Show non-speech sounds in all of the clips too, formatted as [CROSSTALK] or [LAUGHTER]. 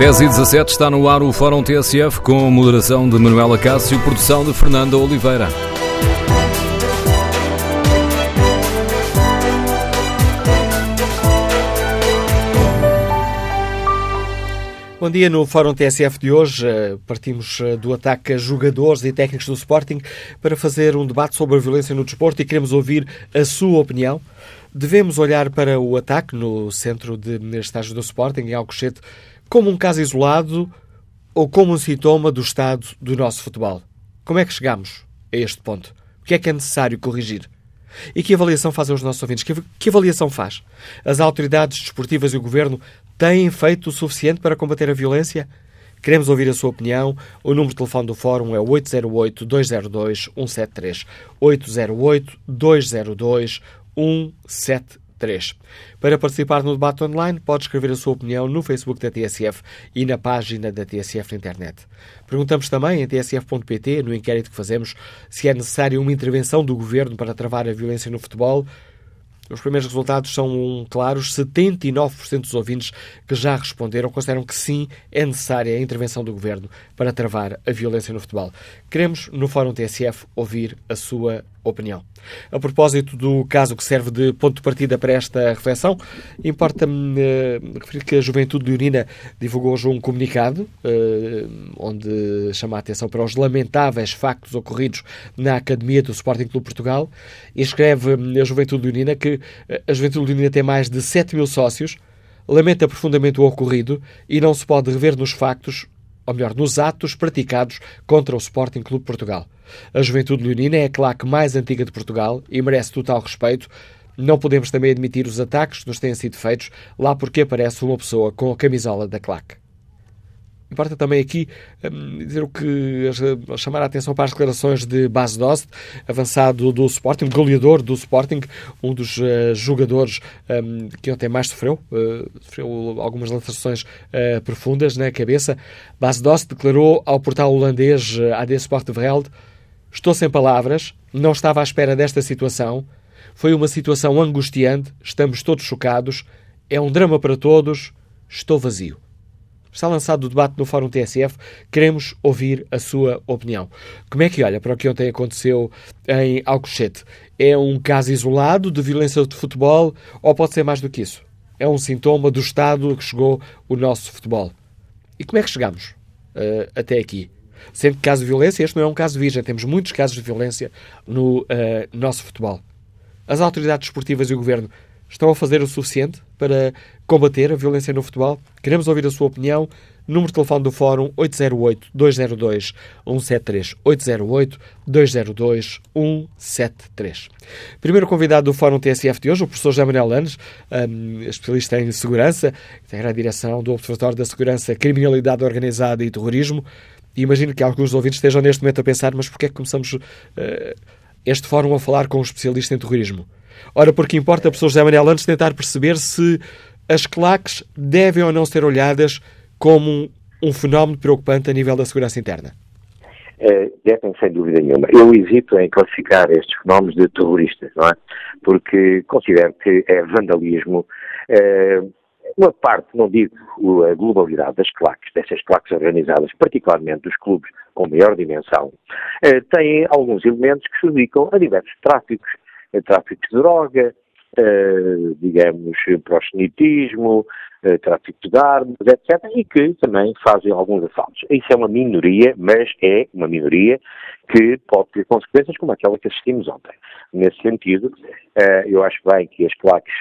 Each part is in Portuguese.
10 e 17 está no ar o Fórum TSF com moderação de Manuela Cássio e produção de Fernanda Oliveira. Bom dia. No Fórum TSF de hoje, eh, partimos eh, do ataque a jogadores e técnicos do Sporting para fazer um debate sobre a violência no desporto e queremos ouvir a sua opinião. Devemos olhar para o ataque no centro de estágio do Sporting, em Alcochete, como um caso isolado ou como um sintoma do estado do nosso futebol? Como é que chegamos a este ponto? O que é que é necessário corrigir? E que avaliação fazem os nossos ouvintes? Que, avaliação faz? As autoridades desportivas e o governo têm feito o suficiente para combater a violência? Queremos ouvir a sua opinião. O número de telefone do Fórum é 808-202-173. 808-202-173. 3. Para participar no debate online, pode escrever a sua opinião no Facebook da TSF e na página da TSF na internet. Perguntamos também em tsf.pt, no inquérito que fazemos, se é necessária uma intervenção do governo para travar a violência no futebol. Os primeiros resultados são claros. 79% dos ouvintes que já responderam consideram que sim, é necessária a intervenção do governo para travar a violência no futebol. Queremos, no Fórum TSF, ouvir a sua opinião. A propósito do caso que serve de ponto de partida para esta reflexão, importa-me uh, referir que a Juventude Leonina divulgou hoje um comunicado uh, onde chama a atenção para os lamentáveis factos ocorridos na Academia do Sporting Clube Portugal e escreve a Juventude Leonina que eh, a Juventude Leonina tem mais de 7 mil sócios, lamenta profundamente o ocorrido e não se pode rever nos factos, ou melhor, nos atos praticados contra o Sporting Clube Portugal. A Juventude Leonina é a claque mais antiga de Portugal e merece total respeito. Não podemos também admitir os ataques que nos têm sido feitos lá porque aparece uma pessoa com a camisola da claque. Importa também aqui um, dizer o que chamar a atenção para as declarações de Bas Dost, avançado do Sporting, goleador do Sporting, um dos uh, jogadores um, que ontem mais sofreu, uh, sofreu algumas lançações uh, profundas na cabeça. Bas Dost declarou ao portal holandês AD Sport de Veld Estou sem palavras, não estava à espera desta situação. Foi uma situação angustiante, estamos todos chocados, é um drama para todos, estou vazio. Está lançado o debate no Fórum TSF, queremos ouvir a sua opinião. Como é que olha para o que ontem aconteceu em Alcochete? É um caso isolado de violência de futebol ou pode ser mais do que isso? É um sintoma do estado que chegou o nosso futebol. E como é que chegamos uh, até aqui? Sendo que caso de violência, este não é um caso virgem. Temos muitos casos de violência no uh, nosso futebol. As autoridades esportivas e o governo estão a fazer o suficiente para combater a violência no futebol? Queremos ouvir a sua opinião. Número de telefone do Fórum 808-202-173. 808-202-173. Primeiro convidado do Fórum TSF de hoje, o professor José Manuel Lanes, um, especialista em segurança, integra a direção do Observatório da Segurança, Criminalidade Organizada e Terrorismo. E imagino que alguns ouvintes estejam neste momento a pensar, mas porquê é que começamos uh, este fórum a falar com um especialista em terrorismo? Ora, porque importa, professor José Manuel, antes tentar perceber se as claques devem ou não ser olhadas como um, fenómeno preocupante a nível da segurança interna. Devem, sem dúvida nenhuma. Eu hesito em classificar estes fenómenos de terroristas, não é? Porque considero que é vandalismo, uh, uma parte, não digo a globalidade das claques, dessas claques organizadas, particularmente dos clubes com maior dimensão, eh, tem alguns elementos que se dedicam a diversos tráficos, eh, tráfico de droga, eh, digamos, proxenetismo, tráfico de armas, etc., e que também fazem alguns assaltos. Isso é uma minoria, mas é uma minoria que pode ter consequências como aquela que assistimos ontem. Nesse sentido, eu acho bem que as claques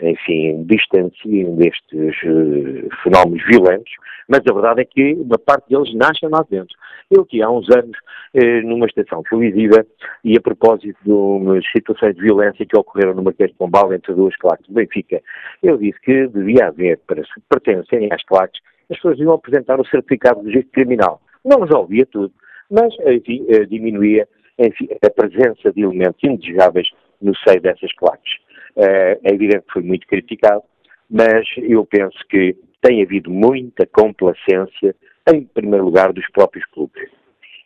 enfim, distanciem destes uh, fenómenos violentos, mas a verdade é que uma parte deles nascem lá dentro. Eu que há uns anos, uh, numa estação televisiva, e a propósito de umas situações de violência que ocorreram no Marquês de Pombal entre duas claques do Benfica, eu disse que devia haver, para pertencerem às claques, as pessoas deviam apresentar o certificado de registro criminal. Não resolvia tudo, mas, enfim, uh, diminuía enfim, a presença de elementos indesejáveis no seio dessas claques. É evidente que foi muito criticado, mas eu penso que tem havido muita complacência, em primeiro lugar, dos próprios clubes.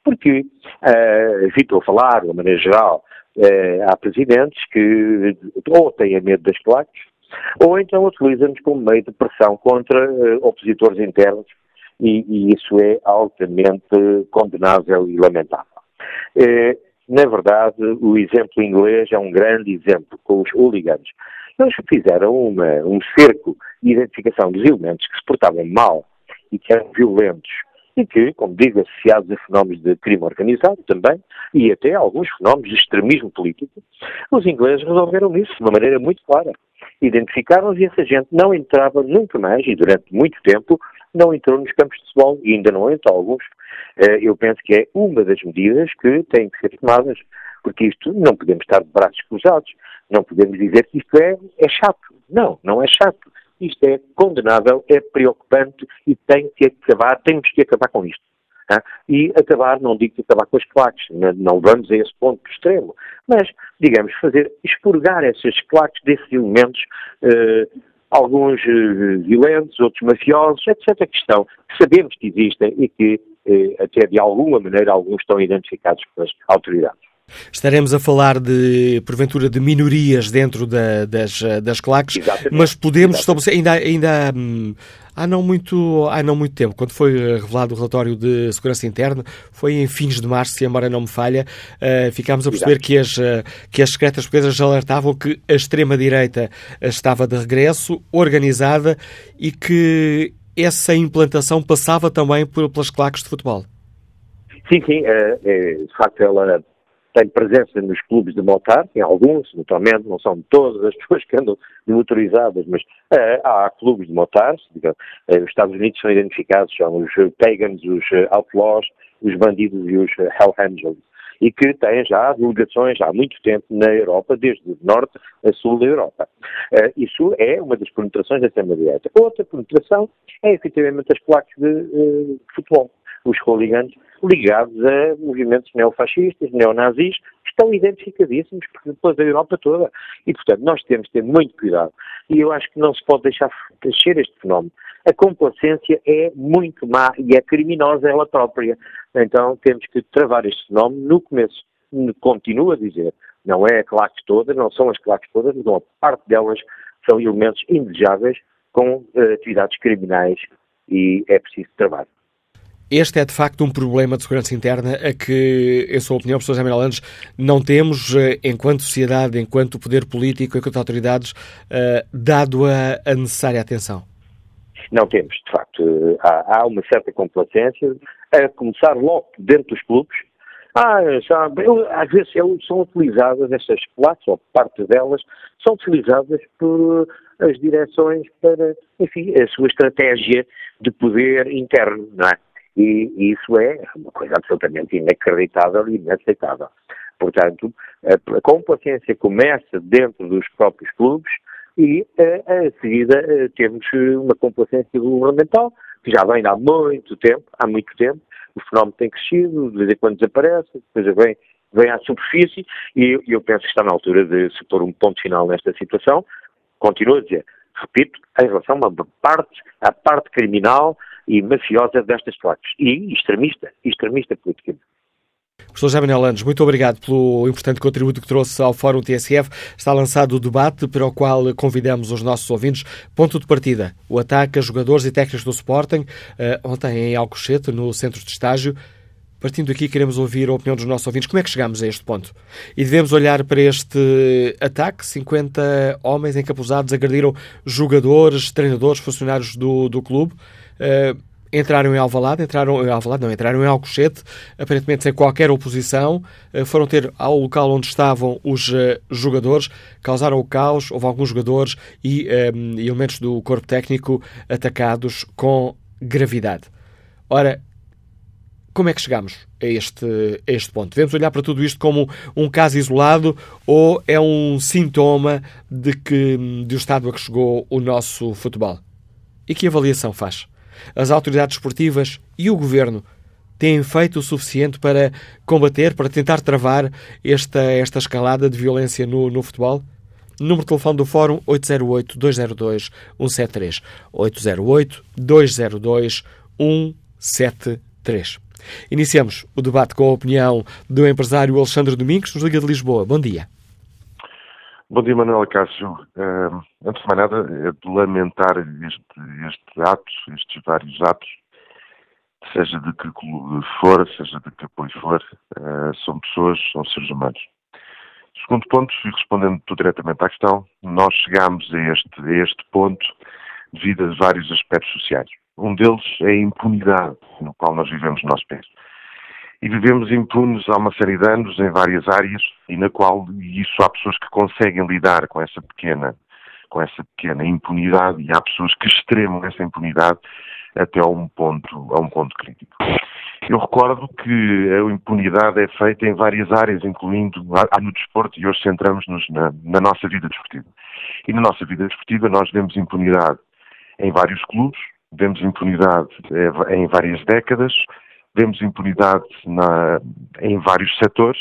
Porque, uh, a falar, de uma maneira geral, uh, há presidentes que ou têm medo das claques, ou então utiliza-nos como meio de pressão contra uh, opositores internos e, e, isso é altamente condenável e lamentável. Uh, na verdade, o exemplo inglês é um grande exemplo com os hooligans. Eles fizeram uma, um cerco de identificação dos elementos que se portavam mal e que eram violentos e que, como digo, associados a fenómenos de crime organizado também, e até alguns fenómenos de extremismo político, os ingleses resolveram isso de uma maneira muito clara. Identificaram-os e essa gente não entrava nunca mais, e durante muito tempo, não entrou nos campos de futebol, e ainda não entrou alguns. Eh, eu penso que é uma das medidas que têm que ser tomadas, porque isto não podemos estar de braços cruzados, não podemos dizer que isto é, é chato. Não, não é chato. Isto é condenável, é preocupante e tem que acabar, temos que acabar com isto. E acabar, não digo que acabar com as claques, não vamos a esse ponto extremo, mas, digamos, fazer, expurgar essas claques desses elementos, eh, alguns eh, violentos, outros mafiosos, etc., que estão, que sabemos que existem e que, eh, até de alguma maneira, alguns estão identificados pelas autoridades. Estaremos a falar de, porventura, de minorias dentro da, das, das claques, Exatamente. mas podemos estabelecer, ainda, ainda hum, há, não muito, há não muito tempo, quando foi revelado o relatório de segurança interna, foi em fins de março, se a memória não me falha, uh, ficámos a perceber que as, uh, que as secretas portuguesas alertavam que a extrema-direita estava de regresso, organizada, e que essa implantação passava também por, pelas claques de futebol. Sim, sim, de facto ela tem presença nos clubes de motar, em alguns, naturalmente, não são todas as [LAUGHS] pessoas que andam motorizadas, mas uh, há clubes de motares, uh, os Estados Unidos são identificados, são os pagans, os outlaws, os bandidos e os hell angels, e que têm já delegações há muito tempo na Europa, desde o norte a sul da Europa. isso é uma das penetrações da extrema-direita. Outra penetração é, efetivamente, as placas de, de futebol os hooligans ligados a movimentos neofascistas, neonazis, que estão identificadíssimos depois da Europa toda. E, portanto, nós temos que ter muito cuidado. E eu acho que não se pode deixar crescer este fenómeno. A complacência é muito má e é criminosa ela própria. Então, temos que travar este fenómeno no começo. Continuo a dizer, não é a claque toda, não são as claques todas, mas uma parte delas são elementos indesejáveis com uh, atividades criminais e é preciso travar. Este é de facto um problema de segurança interna a que, em sua opinião, professor Jaime Landes, não temos, eh, enquanto sociedade, enquanto poder político, enquanto autoridades, uh, dado a, a, necessária atenção? Não temos, de facto. Há, há, uma certa complacência, a começar logo dentro dos clubes. Ah, eu, às vezes são utilizadas, estas placas, ou parte delas, são utilizadas por as direções para, enfim, a sua estratégia de poder interno, não é? E isso é uma coisa absolutamente inacreditável e inaceitável. Portanto, a complacência começa dentro dos próprios clubes e a, a seguida temos uma complacência governamental que já vem há muito tempo, há muito tempo, o fenómeno tem crescido, de vez em quando desaparece, depois vem, vem à superfície e eu penso que está na altura de se pôr um ponto final nesta situação. Continuo a dizer, repito, em relação a parte, à parte criminal e mafiosa destas claques. E extremista, extremista politicamente. Professor Jaime Landes, muito obrigado pelo importante contributo que trouxe ao Fórum TSF. Está lançado o debate para o qual convidamos os nossos ouvintes. Ponto de partida, o ataque a jogadores e técnicos do Sporting, uh, ontem em Alcochete, no centro de estágio. Partindo daqui, queremos ouvir a opinião dos nossos ouvintes. Como é que chegamos a este ponto? E devemos olhar para este ataque. 50 homens encapuzados agrediram jogadores, treinadores, funcionários do, do clube. Uh, entraram em Alvalade, entraram em Alvalade, não, entraram em Alcochete, aparentemente sem qualquer oposição, uh, foram ter ao local onde estavam os jogadores, causaram o caos, houve alguns jogadores e elementos do corpo técnico atacados com gravidade. Ora, como é que chegamos a este, a este ponto? Devemos olhar para tudo isto como um caso isolado ou é um sintoma de que de o estado a que chegou o nosso futebol? E que avaliação faz? As autoridades esportivas e o governo têm feito o suficiente para combater, para tentar travar esta, esta escalada de violência no, no futebol? Número de telefone do Fórum 808-202-173. 808-202-173. Iniciamos o debate com a opinião do empresário Alexandre Domingos, nos Liga de Lisboa. Bom dia. Bom dia, Manuela Cássio. Uh, antes de mais nada, é de lamentar este, este ato, estes vários atos, seja de que clube for, seja de que apoio for, uh, são pessoas, são seres humanos. Segundo ponto, e respondendo diretamente à questão, nós chegámos a este, a este ponto devido a vários aspectos sociais. Um deles é a impunidade no qual nós vivemos no nosso país e vivemos impunes há uma série de anos em várias áreas e na qual isso há pessoas que conseguem lidar com essa pequena com essa pequena impunidade e há pessoas que extremam essa impunidade até a um ponto a um ponto crítico. Eu recordo que a impunidade é feita em várias áreas, incluindo no desporto, e hoje centramos-nos na, na nossa vida desportiva. E na nossa vida desportiva nós vemos impunidade em vários clubes, vemos impunidade eh, em várias décadas, vemos impunidade na, em vários setores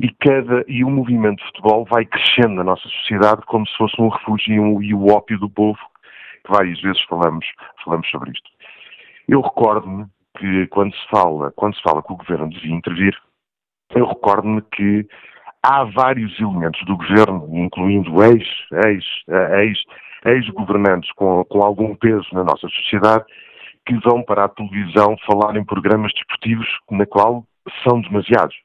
e, cada, e o movimento de futebol vai crescendo na nossa sociedade como se fosse um refúgio e, o ópio do povo, que várias vezes falamos, falamos sobre isto. Eu recordo-me que quando se fala, quando se fala que o governo devia intervir, eu recordo-me que há vários elementos do governo, incluindo ex, ex, ex, ex-governantes com, com algum peso na nossa sociedade, que vão para a televisão falar em programas desportivos na qual são demasiados.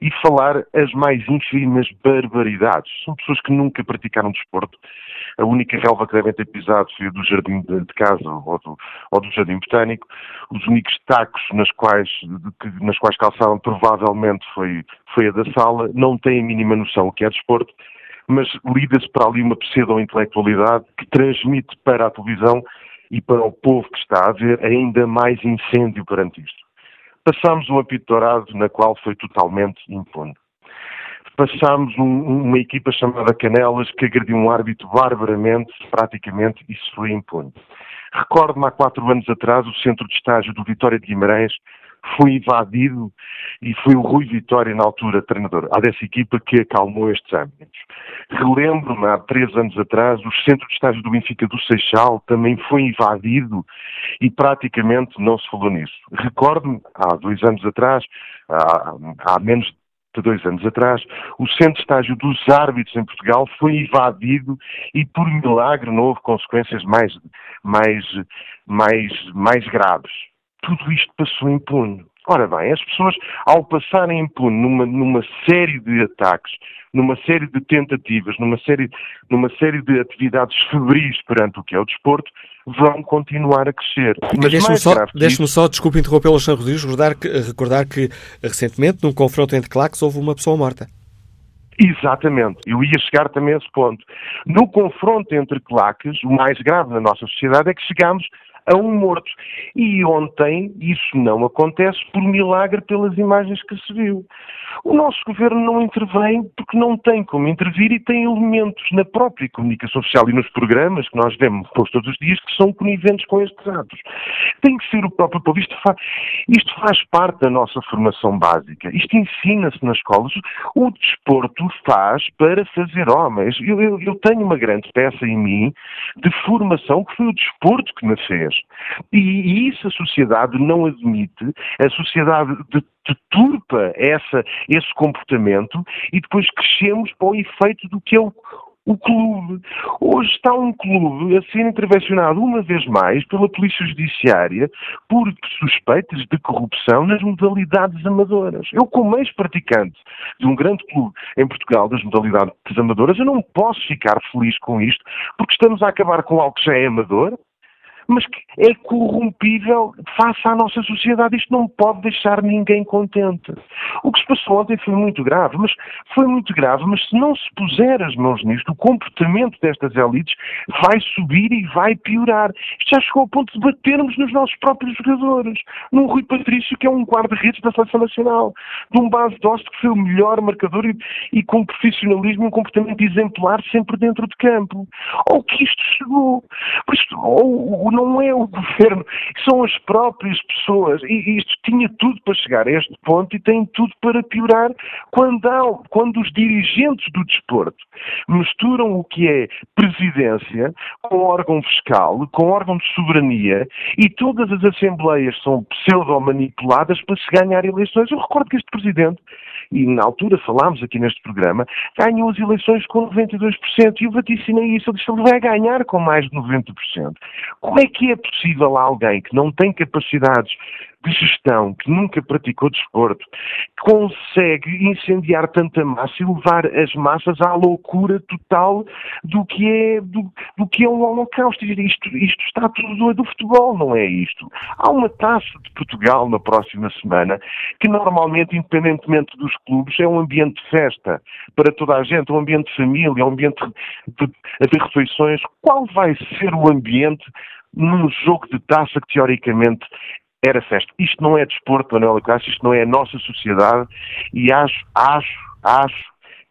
E falar as mais ínfimas barbaridades. São pessoas que nunca praticaram desporto. A única relva que devem ter pisado foi a do jardim de casa ou do, ou do jardim botânico. Os únicos tacos nas quais, de, nas quais calçaram provavelmente foi, foi a da sala. Não têm a mínima noção o que é desporto mas lida-se para ali uma pseudo-intelectualidade que transmite para a televisão e para o povo que está a ver ainda mais incêndio perante isto. Passámos um apito dourado na qual foi totalmente impune. Passámos um, uma equipa chamada Canelas que agrediu um árbitro barbaramente, praticamente, isso foi impune. Recordo-me há quatro anos atrás o centro de estágio do Vitória de Guimarães foi invadido e foi o Rui Vitória, na altura, treinador há dessa equipa, que acalmou estes âmbitos. Relembro-me, há três anos atrás, o centro de estágio do Benfica do Seixal também foi invadido e praticamente não se falou nisso. Recordo-me, há dois anos atrás, há, há menos de dois anos atrás, o centro de estágio dos árbitros em Portugal foi invadido e, por milagre, não houve consequências mais, mais, mais, mais graves tudo isto passou impune. Ora bem, as pessoas, ao passarem impune numa, numa série de ataques, numa série de tentativas, numa série, numa série de atividades febris perante o que é o desporto, vão continuar a crescer. Mas deixe-me só, deixe só, desculpe interrompê-lo, Sr. Rodrigues, recordar que, recordar que recentemente, num confronto entre claques, houve uma pessoa morta. Exatamente, eu ia chegar também a esse ponto. No confronto entre claques, o mais grave na nossa sociedade é que chegamos a um morto. E ontem isso não acontece por milagre pelas imagens que se viu. O nosso governo não intervém porque não tem como intervir e tem elementos na própria comunicação social e nos programas que nós vemos todos os dias que são coniventes com estes atos. Tem que ser o próprio povo. Isto faz, isto faz parte da nossa formação básica. Isto ensina-se nas escolas. O desporto faz para fazer homens. Eu, eu, eu tenho uma grande peça em mim de formação que foi o desporto que me fez. E, e isso a sociedade não admite, a sociedade deturpa essa, esse comportamento e depois crescemos para o efeito do que é o, o clube. Hoje está um clube a ser intervencionado uma vez mais pela Polícia Judiciária por suspeitas de corrupção nas modalidades amadoras. Eu, como ex-praticante de um grande clube em Portugal das modalidades amadoras, eu não posso ficar feliz com isto, porque estamos a acabar com algo que já é amador, mas que é corrompível face à nossa sociedade. Isto não pode deixar ninguém contente. O que se passou ontem foi muito grave, mas foi muito grave, mas se não se puser as mãos nisto, o comportamento destas elites vai subir e vai piorar. Isto já chegou ao ponto de batermos nos nossos próprios jogadores. Num Rui Patrício, que é um guarda-redes da Seleção Nacional, de um base de que foi o melhor marcador e, e com profissionalismo e um comportamento exemplar sempre dentro de campo. Ou que isto chegou. Por isto, ou, não é o [LAUGHS] governo, são as próprias pessoas. E isto tinha tudo para chegar a este ponto e tem tudo para piorar quando, há, quando os dirigentes do desporto misturam o que é presidência com órgão fiscal, com órgão de soberania e todas as assembleias são pseudo-manipuladas para se ganhar eleições. Eu recordo que este presidente, e na altura falámos aqui neste programa, ganhou as eleições com 92% e eu vaticinei isso. Ele disse ele vai ganhar com mais de 90%. Como é que é possível alguém que não tem capacidades de gestão, que nunca praticou desporto, consegue incendiar tanta massa e levar as massas à loucura total do que é, do, do que é um holocausto. Isto, isto está tudo do futebol, não é isto. Há uma taça de Portugal na próxima semana que normalmente, independentemente dos clubes, é um ambiente de festa para toda a gente, um ambiente de família, um ambiente de, de refeições. Qual vai ser o ambiente num jogo de taça que teoricamente era festa. Isto não é desporto, Manuela Cássio, isto não é a nossa sociedade e acho, acho, acho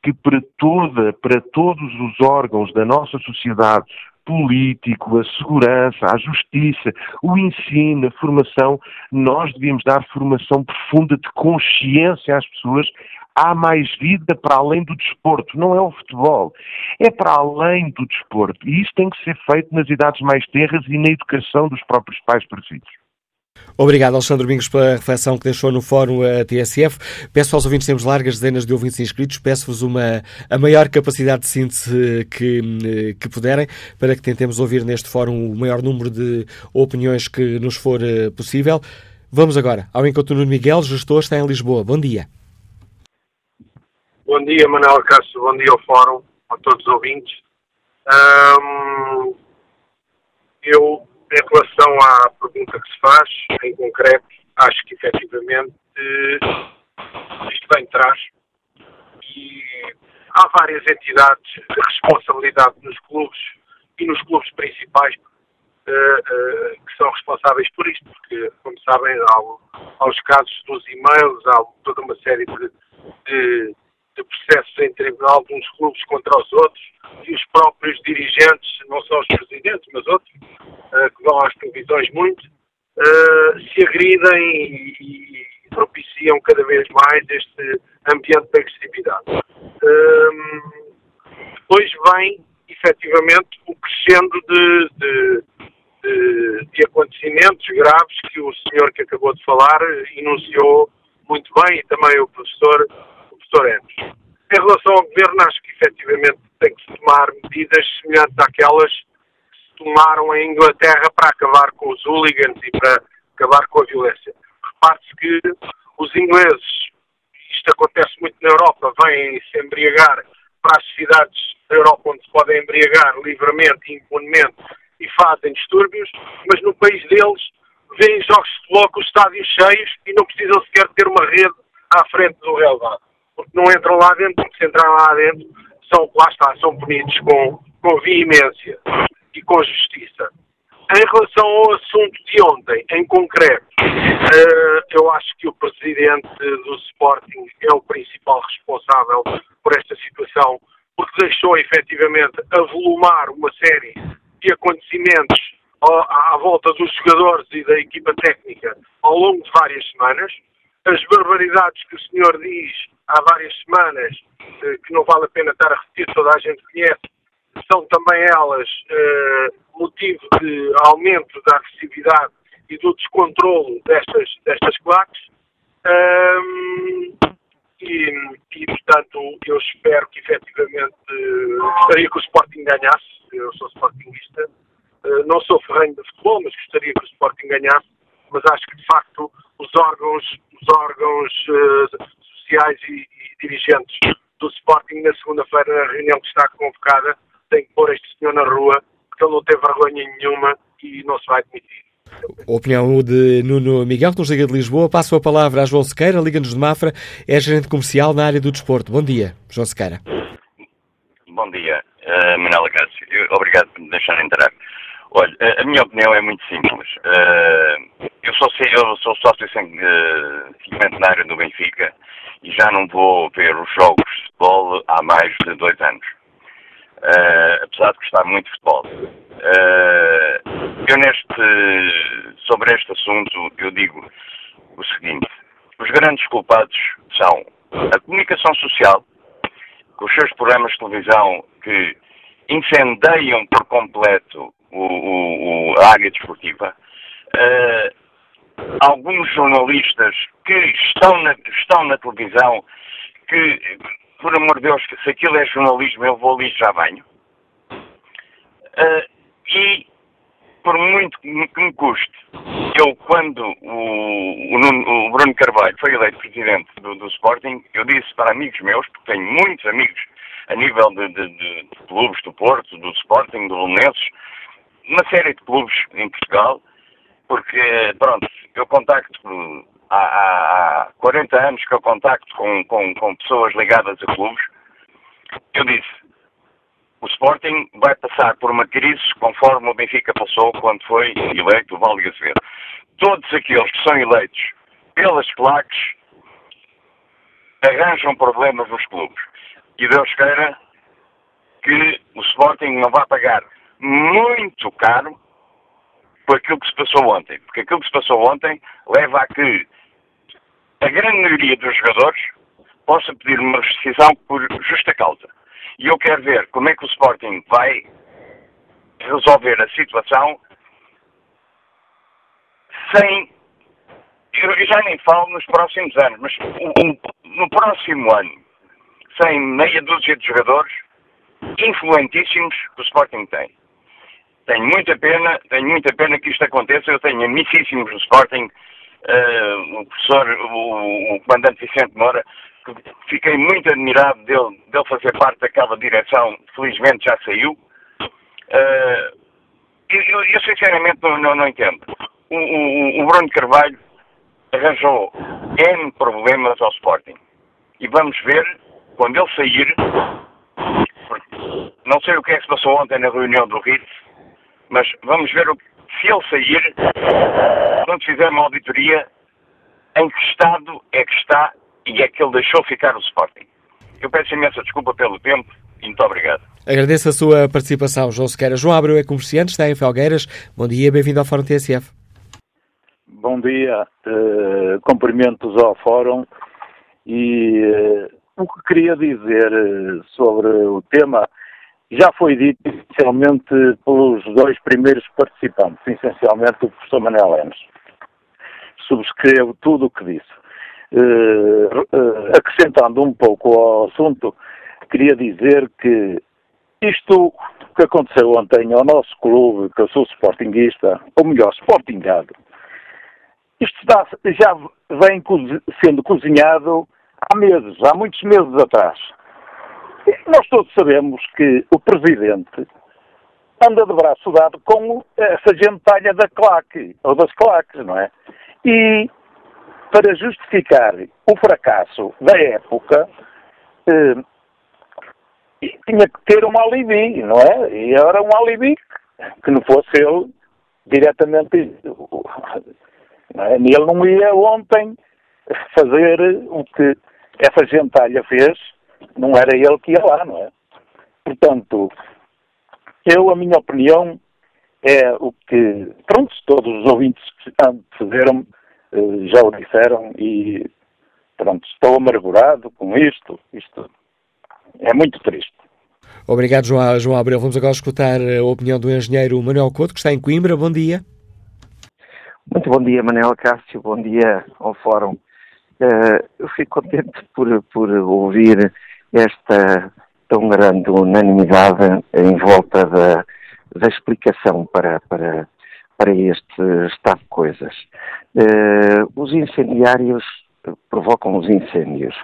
que para toda, para todos os órgãos da nossa sociedade, político, a segurança, a justiça, o ensino, a formação, nós devíamos dar formação profunda de consciência às pessoas. Há mais vida para além do desporto, não é o futebol, é para além do desporto. E isso tem que ser feito nas idades mais terras e na educação dos próprios pais para filhos. Obrigado, Alexandre Domingos, pela reflexão que deixou no fórum a TSF. Peço aos ouvintes, temos largas dezenas de ouvintes inscritos, peço-vos uma, a maior capacidade de síntese que, que puderem, para que tentemos ouvir neste fórum o maior número de opiniões que nos for eh, possível. Vamos agora ao encontro do Miguel, gestor, está em Lisboa. Bom dia. Bom dia, Manuel Castro, bom dia ao fórum, a todos os ouvintes. Um, eu em relação à pergunta que se faz, em concreto, acho que efetivamente isto vem de trás e há várias entidades de responsabilidade nos clubes e nos clubes principais uh, uh, que são responsáveis por isto, porque, como sabem, há, há os casos dos e-mails, há toda uma série de, de de processos em tribunal de uns clubes contra os outros e os próprios dirigentes, não só os presidentes, mas outros, uh, que vão às televisões muito, uh, se agridem e, propiciam cada vez mais este ambiente de agressividade. Uh, depois vem, efetivamente, o crescendo de, de, de, de acontecimentos graves que o senhor que acabou de falar enunciou muito bem e também o professor restaurantes. Em relação ao governo, acho que efetivamente tem que se tomar medidas semelhantes àquelas que se tomaram em Inglaterra para acabar com os hooligans e para acabar com a violência. Repare-se que os ingleses, isto acontece muito na Europa, vêm se embriagar para as cidades da Europa onde se podem embriagar livremente e impunemente e fazem distúrbios, mas no país deles vêem jogos de futebol com os estádios cheios e não precisam sequer ter uma rede à frente do relevado porque não entram lá dentro, porque se entrar lá dentro, são, lá está, são punidos com, com veemência e com justiça. Em relação ao assunto de ontem, em concreto, uh, eu acho que o presidente do Sporting é o principal responsável por esta situação, porque deixou efetivamente avolumar uma série de acontecimentos à, à volta dos jogadores e da equipa técnica ao longo de várias semanas. As barbaridades que o senhor diz há várias semanas, eh, que não vale a pena estar a repetir, toda a gente conhece, são também elas eh, motivo de aumento da agressividade e do descontrolo destas, destas claques. Um, e, e, portanto, eu espero que efetivamente gostaria que o Sporting ganhasse. Eu sou Sportingista, uh, não sou ferrenho de futebol, mas gostaria que o Sporting ganhasse. Mas acho que de facto os órgãos, os órgãos sociais e, e dirigentes do Sporting na segunda-feira, na reunião que está convocada, tem que pôr este senhor na rua, porque ele não tem vergonha nenhuma e não se vai admitir. Opinião de Nuno Miguel, que nos liga de Lisboa. Passo a palavra a João Sequeira, Liga-nos de Mafra, é gerente comercial na área do desporto. Bom dia, João Sequeira. Bom dia, uh, Manela Cássio. Obrigado por me deixar entrar. Olha, a minha opinião é muito simples. Uh, eu, sou, eu sou sócio uh, na área do Benfica e já não vou ver os jogos de futebol há mais de dois anos. Uh, apesar de gostar muito de futebol. Uh, eu neste, sobre este assunto, eu digo, o seguinte: os grandes culpados são a comunicação social, com os seus programas de televisão que incendeiam por completo o, o, a área desportiva, uh, alguns jornalistas que estão na, estão na televisão, que, por amor de Deus, se aquilo é jornalismo, eu vou ali já venho. Uh, e por muito que me custe, eu quando o, o, o, Bruno Carvalho foi eleito presidente do, do, Sporting, eu disse para amigos meus, porque tenho muitos amigos a nível de, de, de clubes do Porto, do Sporting, do Lunenses, uma série de clubes em Portugal, porque, pronto, eu contacto há, há 40 anos que eu contacto com, com, com pessoas ligadas a clubes, eu disse, o Sporting vai passar por uma crise conforme o Benfica passou quando foi eleito o Azevedo. Todos aqueles que são eleitos pelas plaques arranjam problemas nos clubes. E Deus queira que o Sporting não vá pagar muito caro por aquilo que se passou ontem. Porque aquilo que se passou ontem leva a que a grande maioria dos jogadores possa pedir uma rescisão por justa causa. E eu quero ver como é que o Sporting vai resolver a situação sem. Eu já nem falo nos próximos anos, mas no próximo ano, sem meia dúzia de jogadores influentíssimos que o Sporting tem. Tenho muita pena, tenho muita pena que isto aconteça. Eu tenho amicíssimos do Sporting, uh, o professor, o, o comandante Vicente Moura, que fiquei muito admirado dele, dele fazer parte daquela direção, felizmente já saiu. Uh, eu, eu, sinceramente não, não, não entendo. O, o, o, Bruno Carvalho arranjou N problemas ao Sporting. E vamos ver, quando ele sair, não sei o que é que se passou ontem na reunião do RIT, mas vamos ver o, se ele sair, quando fizer uma auditoria, em que estado é que está e é que ele deixou ficar o Sporting. Eu peço imensa desculpa pelo tempo e muito obrigado. Agradeço a sua participação, João Sequeira. João Abreu é comerciante, está em Felgueiras. Bom dia, bem-vindo ao Fórum TSF. Bom dia, uh, cumprimentos ao Fórum e uh, o que queria dizer uh, sobre o tema já foi dito essencialmente pelos dois primeiros participantes, essencialmente o professor Manuel Enes. Subscrevo tudo o que disse. Uh, uh, acrescentando um pouco ao assunto, queria dizer que isto que aconteceu ontem ao nosso clube, que eu sou sportinguista, ou melhor, sportingado, isto está, já vem sendo cozinhado há meses, há muitos meses atrás. Nós todos sabemos que o Presidente anda de braço dado com essa gentalha da claque, ou das claques, não é? E para justificar o fracasso da época, eh, tinha que ter um alibi, não é? E era um alibi que não fosse ele diretamente. Não é? Ele não ia ontem fazer o que essa gentalha fez, não era ele que ia lá, não é? Portanto, eu, a minha opinião, é o que, pronto, todos os ouvintes que antecederam eh, já o disseram e pronto, estou amargurado com isto. Isto é muito triste. Obrigado, João, João Abreu. Vamos agora escutar a opinião do engenheiro Manuel Couto, que está em Coimbra. Bom dia. Muito bom dia, Manuel Cássio. Bom dia ao Fórum. Uh, eu fico contente por, por ouvir esta tão grande unanimidade em volta da, da explicação para, para, para este estado de coisas. Uh, os incendiários provocam os incêndios.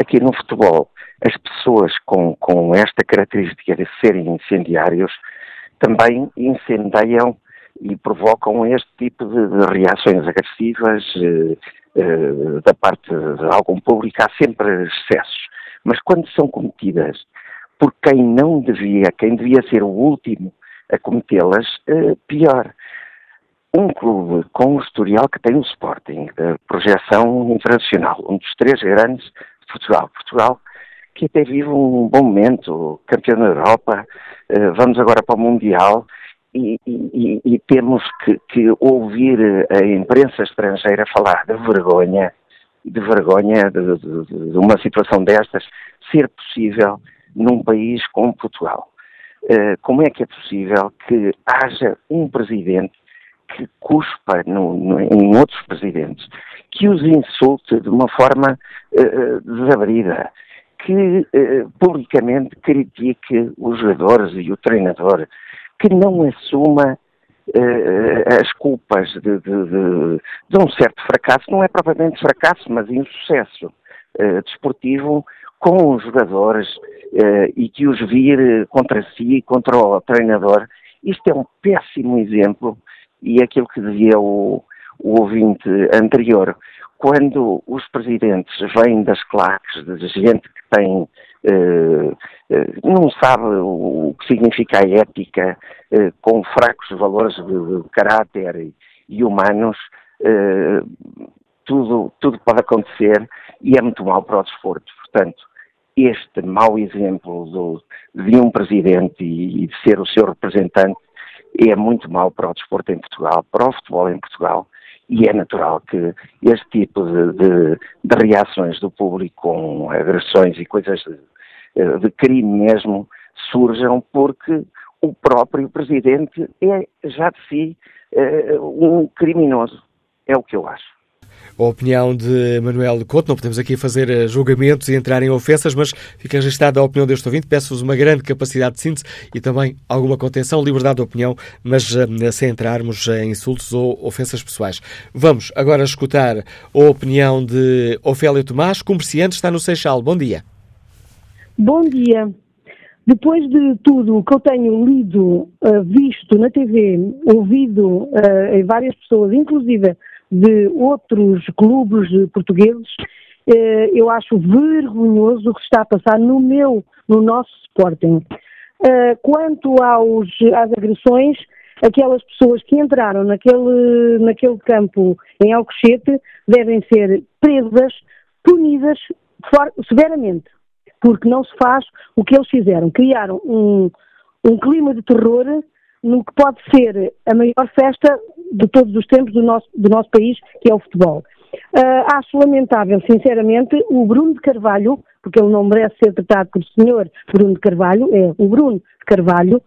Aqui no futebol, as pessoas com, com esta característica de serem incendiários também incendeiam e provocam este tipo de, de reações agressivas uh, uh, da parte de algum público. Há sempre excessos. Mas quando são cometidas por quem não devia, quem devia ser o último a cometê-las, pior um clube com o historial que tem o Sporting, de projeção internacional, um dos três grandes de Portugal. Portugal que até vive um bom momento, campeão da Europa, eh, vamos agora para o Mundial, e, e, e, temos que, que, ouvir a imprensa estrangeira falar de vergonha, de vergonha de, de, de, uma situação destas ser possível num país como Portugal. Uh, como é que é possível que haja um presidente que cuspa no, no, em outros presidentes, que os insulte de uma forma uh, desabrida, que uh, publicamente critique os jogadores e o treinador, que não assuma as culpas de, de, de, de, um certo fracasso, não é propriamente fracasso, mas insucesso desportivo com os jogadores e que os vir contra si, contra o treinador. Isto é um péssimo exemplo e aquilo que dizia o, o ouvinte anterior, quando os presidentes vêm das claques de gente que tem Uh, uh, não sabe o, que significa a ética, uh, com fracos valores de, caráter e, humanos, tudo, tudo pode acontecer e é muito mal para o desporto. Portanto, este mau exemplo do, de um presidente e, e de ser o seu representante é muito mau para o desporto em Portugal, para o futebol em Portugal, e é natural que este tipo de, de, de reações do público com agressões e coisas de, de crime mesmo surjam porque o próprio presidente é já de si uh, um criminoso. É o que eu acho a opinião de Manuel Couto. Não podemos aqui fazer eh, julgamentos e entrar em ofensas, mas fica registrada a opinião deste ouvinte. Peço-vos uma grande capacidade de síntese e também alguma contenção, liberdade de opinião, mas uh, sem entrarmos em insultos ou ofensas pessoais. Vamos agora escutar a opinião de Ofélia Tomás, comerciante, está no Seixal. Bom dia. Bom dia. Depois de tudo o que eu tenho lido, uh, visto na TV, ouvido em várias pessoas, inclusive de outros clubes portugueses, eh, eu acho vergonhoso o que está a passar no meu, no nosso Sporting. Eh, quanto aos, às agressões, aquelas pessoas que entraram naquele, naquele campo em Alcochete devem ser presas, punidas for, severamente, porque não se faz o que eles fizeram. Criaram um, um clima de terror no que pode ser a maior festa de todos os tempos do nosso, do nosso país, que é o futebol. Uh, acho lamentável, sinceramente, o Bruno de Carvalho, porque ele não merece ser tratado por senhor Bruno de Carvalho, é o Bruno de Carvalho,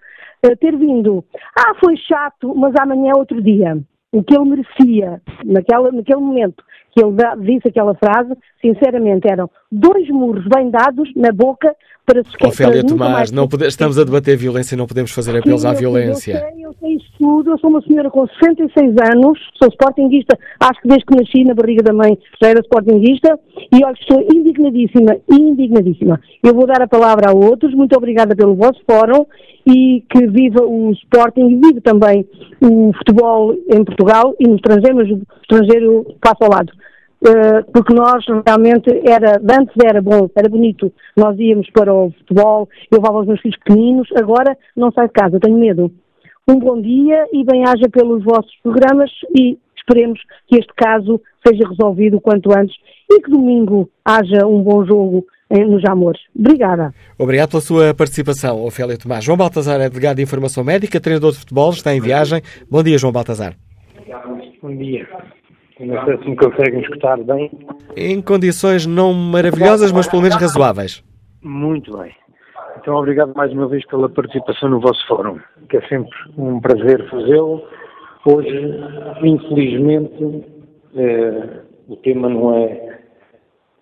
uh, ter vindo, ah, foi chato, mas amanhã é outro dia. O que ele merecia, naquela, naquele momento que ele disse aquela frase, sinceramente, eram dois murros bem dados na boca para se Ofélia Tomás, não pode, estamos a debater violência e não podemos fazer apelos à violência. Eu sei, eu sei isso tudo, eu sou uma senhora com 66 anos, sou sportinguista, acho que desde que nasci na barriga da mãe já era sportinguista, e olha, estou indignadíssima, indignadíssima. Eu vou dar a palavra a outros, muito obrigada pelo vosso fórum, e que viva o Sporting e vive também o futebol em Portugal e no estrangeiro, mas o estrangeiro passa ao lado. Eh, porque nós realmente era, antes era bom, era bonito, nós íamos para o futebol, eu levava os meus filhos pequeninos, agora não saio de casa, tenho medo. Um bom dia e bem-haja pelos vossos programas e esperemos que este caso seja resolvido o quanto antes e que domingo haja um bom jogo nos Amores. Obrigada. Obrigado pela sua participação, Ofélia Tomás. João Baltazar é delegado de Informação Médica, treinador de futebol, está em viagem. Bom dia, João Baltazar. Bom dia. Não sei se me conseguem escutar bem. Em condições não maravilhosas, mas pelo menos razoáveis. Muito bem. Então, obrigado mais uma vez pela participação no vosso fórum, que é sempre um prazer fazê-lo. Hoje, infelizmente, é, o tema não é.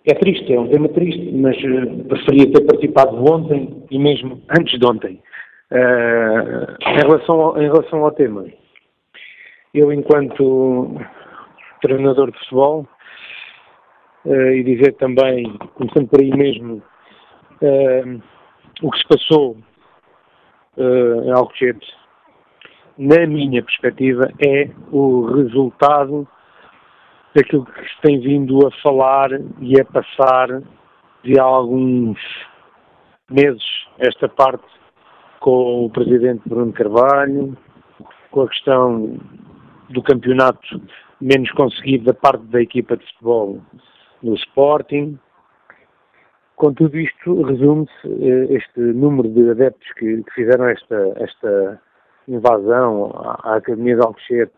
É triste, é um tema triste, mas eh, preferia ter participado ontem e mesmo antes de ontem. É, em, relação ao, em relação ao tema, eu, enquanto treinador de futebol, uh, e dizer também, começando por aí mesmo, uh, o que se passou uh, em Alcochete, na minha perspectiva, é o resultado daquilo que se tem vindo a falar e a passar de alguns meses esta parte com o presidente Bruno Carvalho, com a questão do campeonato menos conseguido da parte da equipa de futebol no Sporting. Com tudo isto, resume-se eh, este número de adeptos que, que fizeram esta, esta invasão à, Academia de Alcochete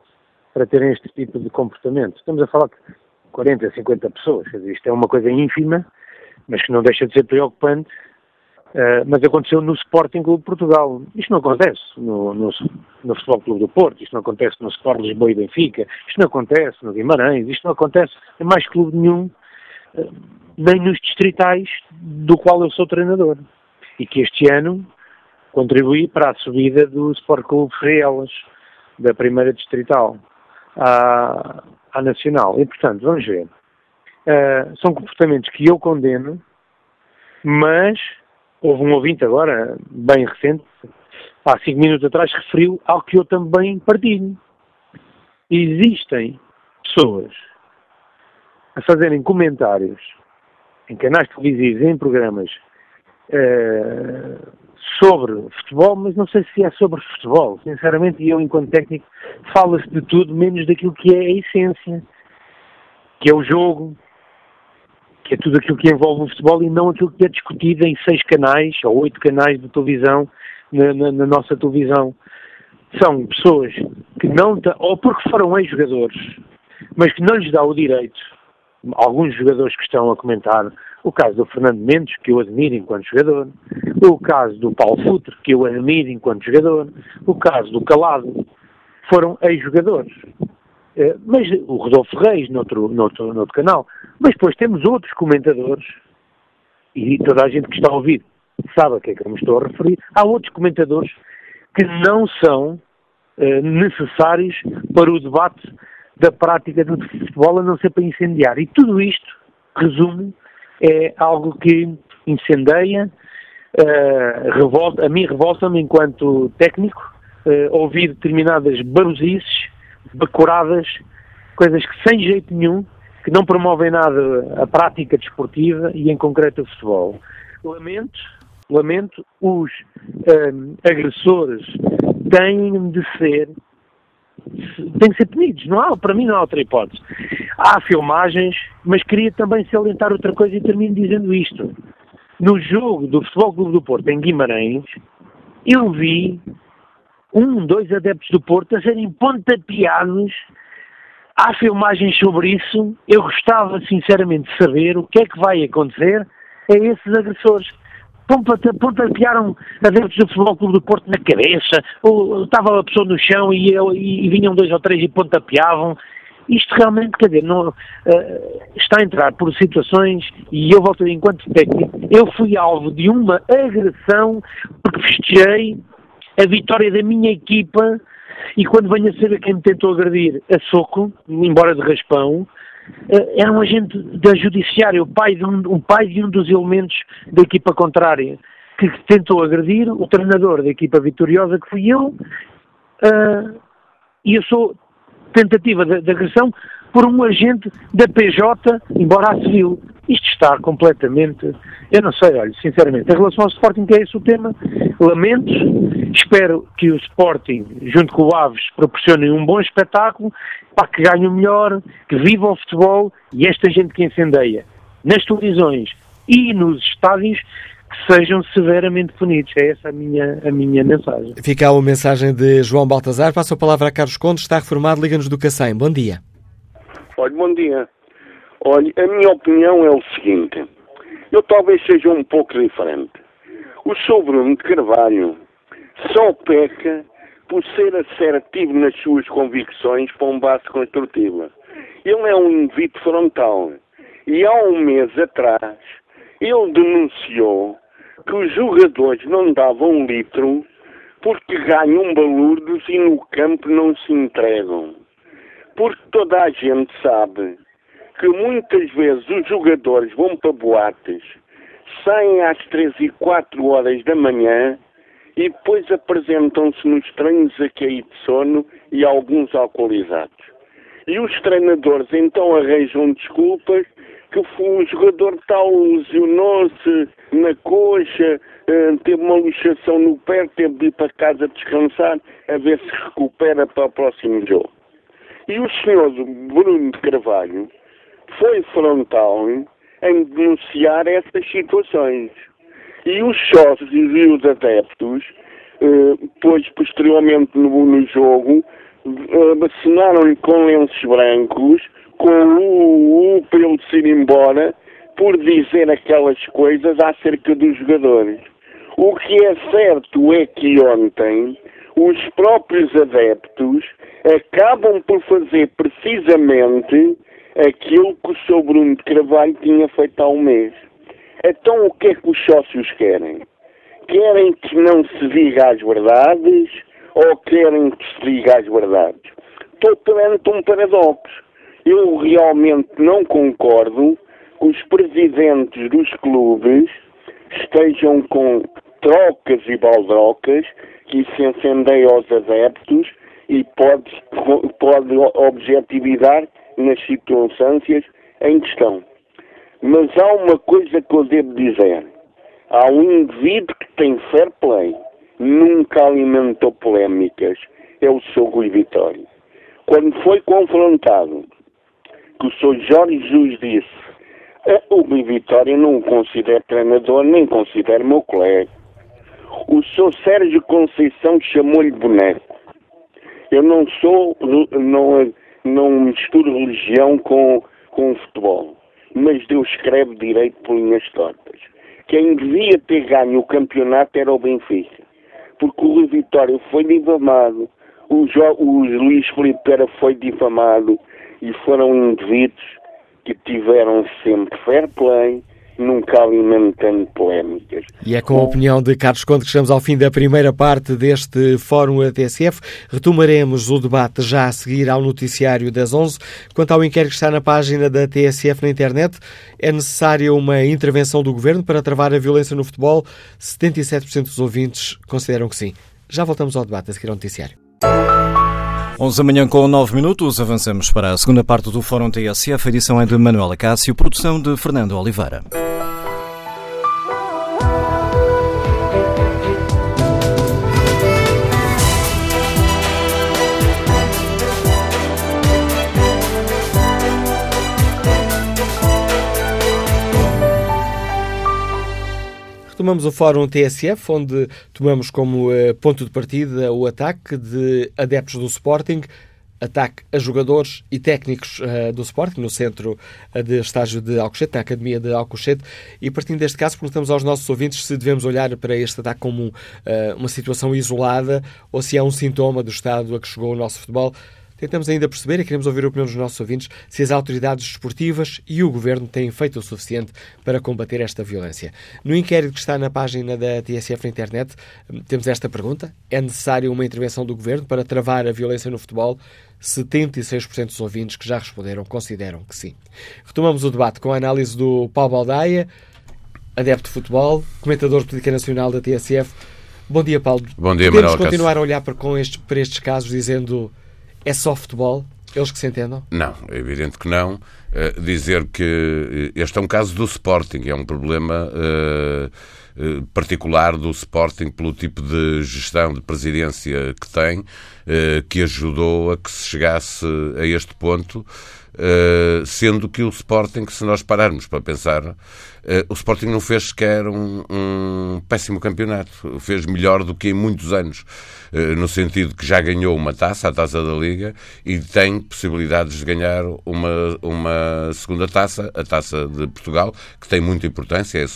para terem este tipo de comportamento. Estamos a falar de 40, 50 pessoas, isto é uma coisa ínfima, mas que não deixa de ser preocupante, uh, mas aconteceu no Sporting Clube de Portugal. Isto não acontece no, no, no Futebol Clube do Porto, isto não acontece no Sport Lisboa e Benfica, isto não acontece no Guimarães, isto não acontece em mais clube nenhum, uh, nem nos distritais do qual eu sou treinador. E que este ano contribuí para a subida do Sport Clube Ferrelas, da primeira distrital à, à nacional. E, portanto, vamos ver. Uh, são comportamentos que eu condeno, mas houve um ouvinte agora, bem recente, há cinco minutos atrás, referiu ao que eu também partilho. Existem pessoas a fazerem comentários em canais televisivos, em programas, uh, sobre futebol, mas não sei se é sobre futebol. Sinceramente, eu, enquanto técnico, fala-se de tudo menos daquilo que é a essência, que é o jogo, que é tudo aquilo que envolve o futebol e não aquilo que é discutido em seis canais ou oito canais de televisão na, na, na nossa televisão. São pessoas que não, ou porque foram ex-jogadores, mas que não lhes dá o direito, alguns jogadores que estão a comentar, o caso do Fernando Mendes, que eu admiro enquanto jogador, o caso do Paulo Futre, que eu admiro enquanto jogador, o caso do Calado, foram ex-jogadores. Eh, mas o Rodolfo Reis, noutro, noutro, noutro canal. Mas depois temos outros comentadores, e toda a gente que está a ouvir sabe a que é que eu me estou a referir, há outros comentadores que não são eh, necessários para o debate da prática do futebol, a não ser para incendiar. E tudo isto resume é algo que incendeia, uh, revolta, a mim revolta-me enquanto técnico ouvir determinadas barosices, bacuradas, coisas que sem jeito nenhum, que não promovem nada a prática desportiva e em concreto o futebol. Lamento, lamento, os um, agressores têm de ser têm que ser punidos. Não há, para mim não há outra hipótese. Há filmagens, mas queria também salientar outra coisa e termino dizendo isto. No jogo do Futebol Clube do Porto, em Guimarães, eu vi um, dois adeptos do Porto a serem pontapeados. Há filmagens sobre isso. Eu gostava, sinceramente, de saber o que é que vai acontecer a esses agressores pontapearam adeptos do Futebol Clube do Porto na cabeça, ou estava a pessoa no chão e, e, e vinham dois ou três e pontapeavam. Isto realmente, quer dizer, não, uh, está a entrar por situações, e eu volto enquanto técnico, eu fui alvo de uma agressão porque festejei a vitória da minha equipa e quando venho a saber quem me tentou agredir a soco, embora de raspão, eh, era um agente da judiciária, o pai de um, pai de um dos elementos da equipa contrária, que tentou agredir o treinador da equipa vitoriosa, que fui eu, uh, e eu sou tentativa de, de, agressão por um agente da PJ, embora a civil. Está completamente. Eu não sei, olha, sinceramente. Em relação ao Sporting, que é esse o tema, lamento. Espero que o Sporting, junto com o Aves, proporcionem um bom espetáculo, para que ganhe o melhor, que viva o futebol e esta gente que incendeia nas televisões e nos estádios que sejam severamente punidos. É essa a minha, a minha mensagem. Fica a mensagem de João Baltazar. Passo a palavra a Carlos Conde, está reformado, liga-nos do Cacém. Bom dia. Olha, bom dia. Olha, a minha opinião é o seguinte. Eu talvez seja um pouco diferente. O Sr. Bruno Carvalho só peca por ser assertivo nas suas convicções para um base construtiva. Ele é um invito frontal. E há um mês atrás, ele denunciou que os jogadores não davam um litro porque ganham balurdos e no campo não se entregam. Porque toda a gente sabe que muitas vezes os jogadores vão para boates, saem às três e quatro horas da manhã e depois apresentam-se nos treinos a cair de sono e alguns alcoolizados. E os treinadores então arranjam desculpas que o jogador tal lesionou-se na coxa, eh, teve uma luxação no pé, teve de ir para casa descansar, a ver se recupera para o próximo jogo. E o senhor Bruno de Carvalho foi frontal em denunciar essas situações. E os sócios e os adeptos depois, posteriormente no, no jogo, vacinaram-lhe com lenços brancos, com o, o para ele se ir embora, por dizer aquelas coisas acerca dos jogadores. O que é certo é que ontem os próprios adeptos acabam por fazer precisamente aquilo que o Sr. Bruno de Carvalho tinha feito há um mês. Então o que é que os sócios querem? Querem que não se diga as verdades ou querem que se diga as verdades? Perante um paradoxo. Eu realmente não concordo que os presidentes dos clubes estejam com trocas e baldrocas que se incendem aos adeptos e pode, pode objetividade nas circunstâncias em questão. Mas há uma coisa que eu devo dizer. Há um indivíduo que tem fair play, nunca alimentou polémicas, é o Sr. Rui Vitória. Quando foi confrontado, que o Sr. Jorge Jesus disse, o Rui Vitória não o considero treinador, nem considero meu colega. O Sr. Sérgio Conceição chamou-lhe boneco. Eu não sou, não, não misturo religião com, com futebol, mas Deus escreve direito por linhas tortas. Quem devia ter ganho o campeonato era o Benfica, porque o Vitória foi difamado, o, jo, o Luís Felipe Pera foi difamado e foram indivíduos que tiveram sempre fair play, nunca alimentando polémicas. E é com a opinião de Carlos Conde que chegamos ao fim da primeira parte deste Fórum ATSF. Retomaremos o debate já a seguir ao noticiário das 11. Quanto ao inquérito que está na página da TSF na internet, é necessária uma intervenção do Governo para travar a violência no futebol? 77% dos ouvintes consideram que sim. Já voltamos ao debate a seguir ao noticiário. 11 da manhã com 9 minutos, avançamos para a segunda parte do Fórum TSF. A edição é de Manuela Cássio, produção de Fernando Oliveira. Retomamos o Fórum TSF, onde tomamos como uh, ponto de partida o ataque de adeptos do Sporting, ataque a jogadores e técnicos uh, do Sporting no centro uh, de estágio de Alcochete, na Academia de Alcochete, e partindo deste caso perguntamos aos nossos ouvintes se devemos olhar para este ataque como uma situação isolada ou se é um sintoma do estado a que chegou o nosso futebol. Tentamos ainda perceber e queremos ouvir a opinião dos nossos ouvintes se as autoridades desportivas e o governo têm feito o suficiente para combater esta violência. No inquérito que está na página da TSF na internet, temos esta pergunta: é necessária uma intervenção do governo para travar a violência no futebol? 76% dos ouvintes que já responderam consideram que sim. Retomamos o debate com a análise do Paulo Baldaia, adepto de futebol, comentador de política nacional da TSF. Bom dia, Paulo. Bom dia, Podemos continuar a olhar para, com estes, para estes casos dizendo é só futebol? Eles que se entendam? Não, é evidente que não. Uh, dizer que este é um caso do Sporting, é um problema uh, uh, particular do Sporting pelo tipo de gestão, de presidência que tem, que ajudou a que se chegasse a este ponto. sendo que o Sporting, se nós pararmos para pensar, o Sporting não fez sequer um, um péssimo campeonato, fez melhor do que em muitos anos. Eh, no sentido que já ganhou uma taça, a taça da Liga, e tem possibilidades de ganhar uma, uma segunda taça, a taça de Portugal, que tem muita importância. É,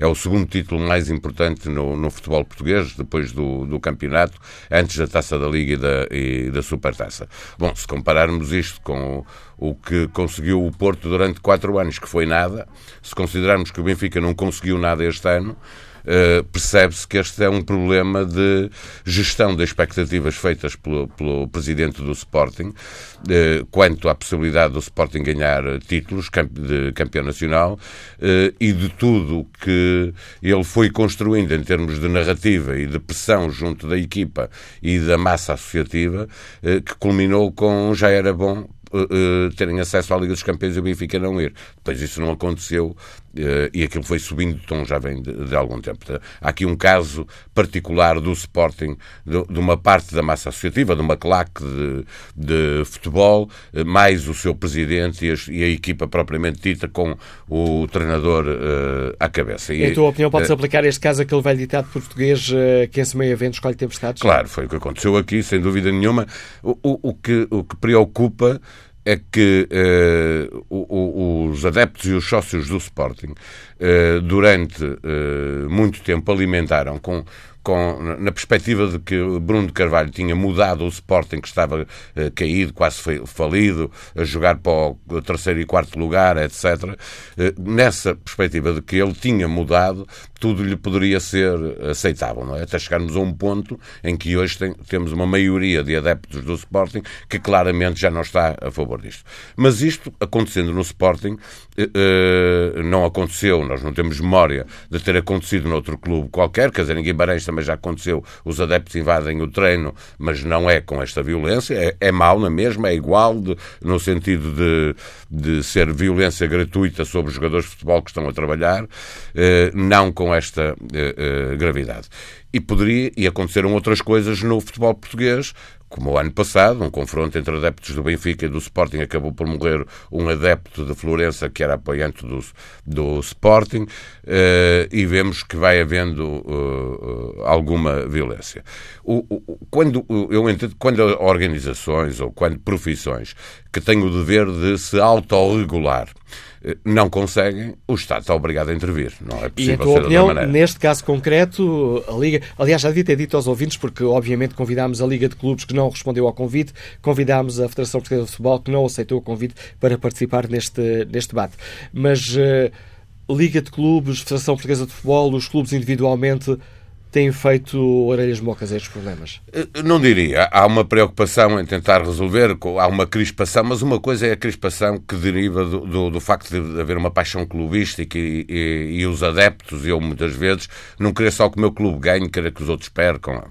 é o segundo título mais importante no, no futebol português, depois do, do campeonato, antes da taça da Liga e da, e da Supertaça. Bom, se compararmos isto com o, o que conseguiu o Porto durante quatro anos, que foi nada, se considerarmos que o Benfica não conseguiu nada este ano, Uh, percebe-se que este é um problema de gestão de expectativas feitas pelo, pelo presidente do Sporting uh, quanto à possibilidade do Sporting ganhar títulos de campeão nacional uh, e de tudo que ele foi construindo em termos de narrativa e de pressão junto da equipa e da massa associativa que culminou com já era bom terem acesso à Liga dos Campeões e o Benfica não ir. Depois isso não aconteceu e aquilo foi subindo de tom já vem de, de, algum tempo. Há aqui um caso particular do Sporting, de, de uma parte da massa associativa, de uma claque de, de futebol, uh, mais o seu presidente e a, e a, equipa propriamente dita, com o treinador uh, à cabeça. E, em tua opinião, pode-se aplicar este caso aquele velho ditado português que em semeia vento escolhe tempestades? Claro, foi o que aconteceu aqui, sem dúvida nenhuma. O, o, o que, o que preocupa é que o, os adeptos e os sócios do Sporting uh, durante uh, muito tempo alimentaram com com, na perspectiva de que Bruno de Carvalho tinha mudado o Sporting, que estava eh, caído, quase falido, a jogar para o terceiro e quarto lugar, etc. Eh, nessa perspectiva de que ele tinha mudado, tudo lhe poderia ser aceitável, não é? Até chegarmos a um ponto em que hoje tem, temos uma maioria de adeptos do Sporting que claramente já não está a favor disto. Mas isto, acontecendo no Sporting, eh, eh não aconteceu, nós não temos memória de ter acontecido noutro clube qualquer, quer dizer, em Guimarães também já aconteceu, os adeptos invadem o treino, mas não é com esta violência, é, é mau na mesma, é igual, de, no sentido de, de ser violência gratuita sobre os jogadores de futebol que estão a trabalhar, eh, não com esta eh, eh, gravidade. E poderia, e aconteceram outras coisas no futebol português, como o ano passado, um confronto entre adeptos do Benfica e do Sporting, acabou por morrer um adepto de Florença que era apoiante do, do Sporting, uh, e vemos que vai havendo uh, alguma violência. Quando, eu entendo, quando organizações ou quando profissões que têm o dever de se autorregular, não conseguem, o Estado está obrigado a intervir. Não é possível e a tua opinião, neste caso concreto, a Liga, aliás, já devia ter dito aos ouvintes, porque obviamente convidámos a Liga de Clubes que não respondeu ao convite, convidámos a Federação Portuguesa de Futebol que não aceitou o convite para participar neste, neste debate. Mas uh, Liga de Clubes, Federação Portuguesa de Futebol, os clubes individualmente têm feito orelhas mocas a estes problemas? Eh, não diria. Há uma preocupação em tentar resolver, há uma crispação, mas uma coisa é a crispação que deriva do, do, do facto de haver uma paixão clubística e, e, e, os adeptos, eu muitas vezes, não querer só que o meu clube ganhe, querer que os outros percam.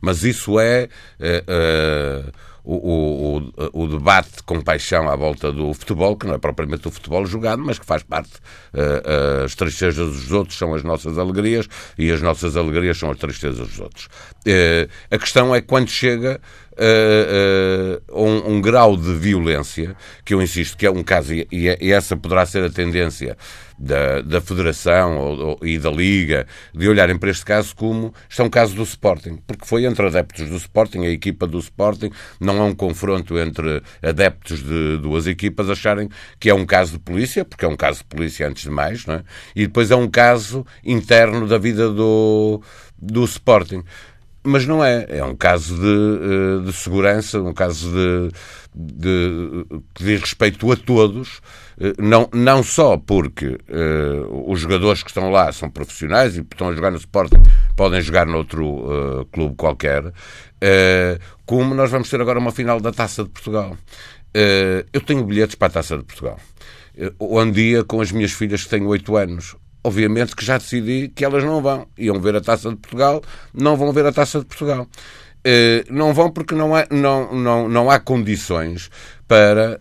Mas isso é. Uh, o, o, o, debate com paixão à volta do futebol, que não é propriamente o futebol jogado, mas que faz parte. Uh, as tristezas dos outros são as nossas alegrias e as nossas alegrias são as tristezas dos outros. Uh, a questão é quando chega uh, uh, um, um, grau de violência, que eu insisto que é um caso, e, e essa poderá ser a tendência da, da Federação ou, ou, e da Liga, de olharem para este caso como isto é um caso do Sporting, porque foi entre adeptos do Sporting, a equipa do Sporting, não é um confronto entre adeptos de duas equipas acharem que é um caso de polícia, porque é um caso de polícia antes de mais, não é? e depois é um caso interno da vida do, do Sporting mas não é. É um caso de, eh, de segurança, um caso de, de, que diz respeito a todos, não, não só porque uh, os jogadores que estão lá são profissionais e estão a jogar no Sporting, podem jogar noutro uh, clube qualquer, uh, como nós vamos ter agora uma final da Taça de Portugal. eu tenho bilhetes para a Taça de Portugal. Um dia com as minhas filhas que têm 8 anos obviamente que já decidi que elas não vão. Iam ver a Taça de Portugal, não vão ver a Taça de Portugal. Não vão porque não não, não, não há condições para,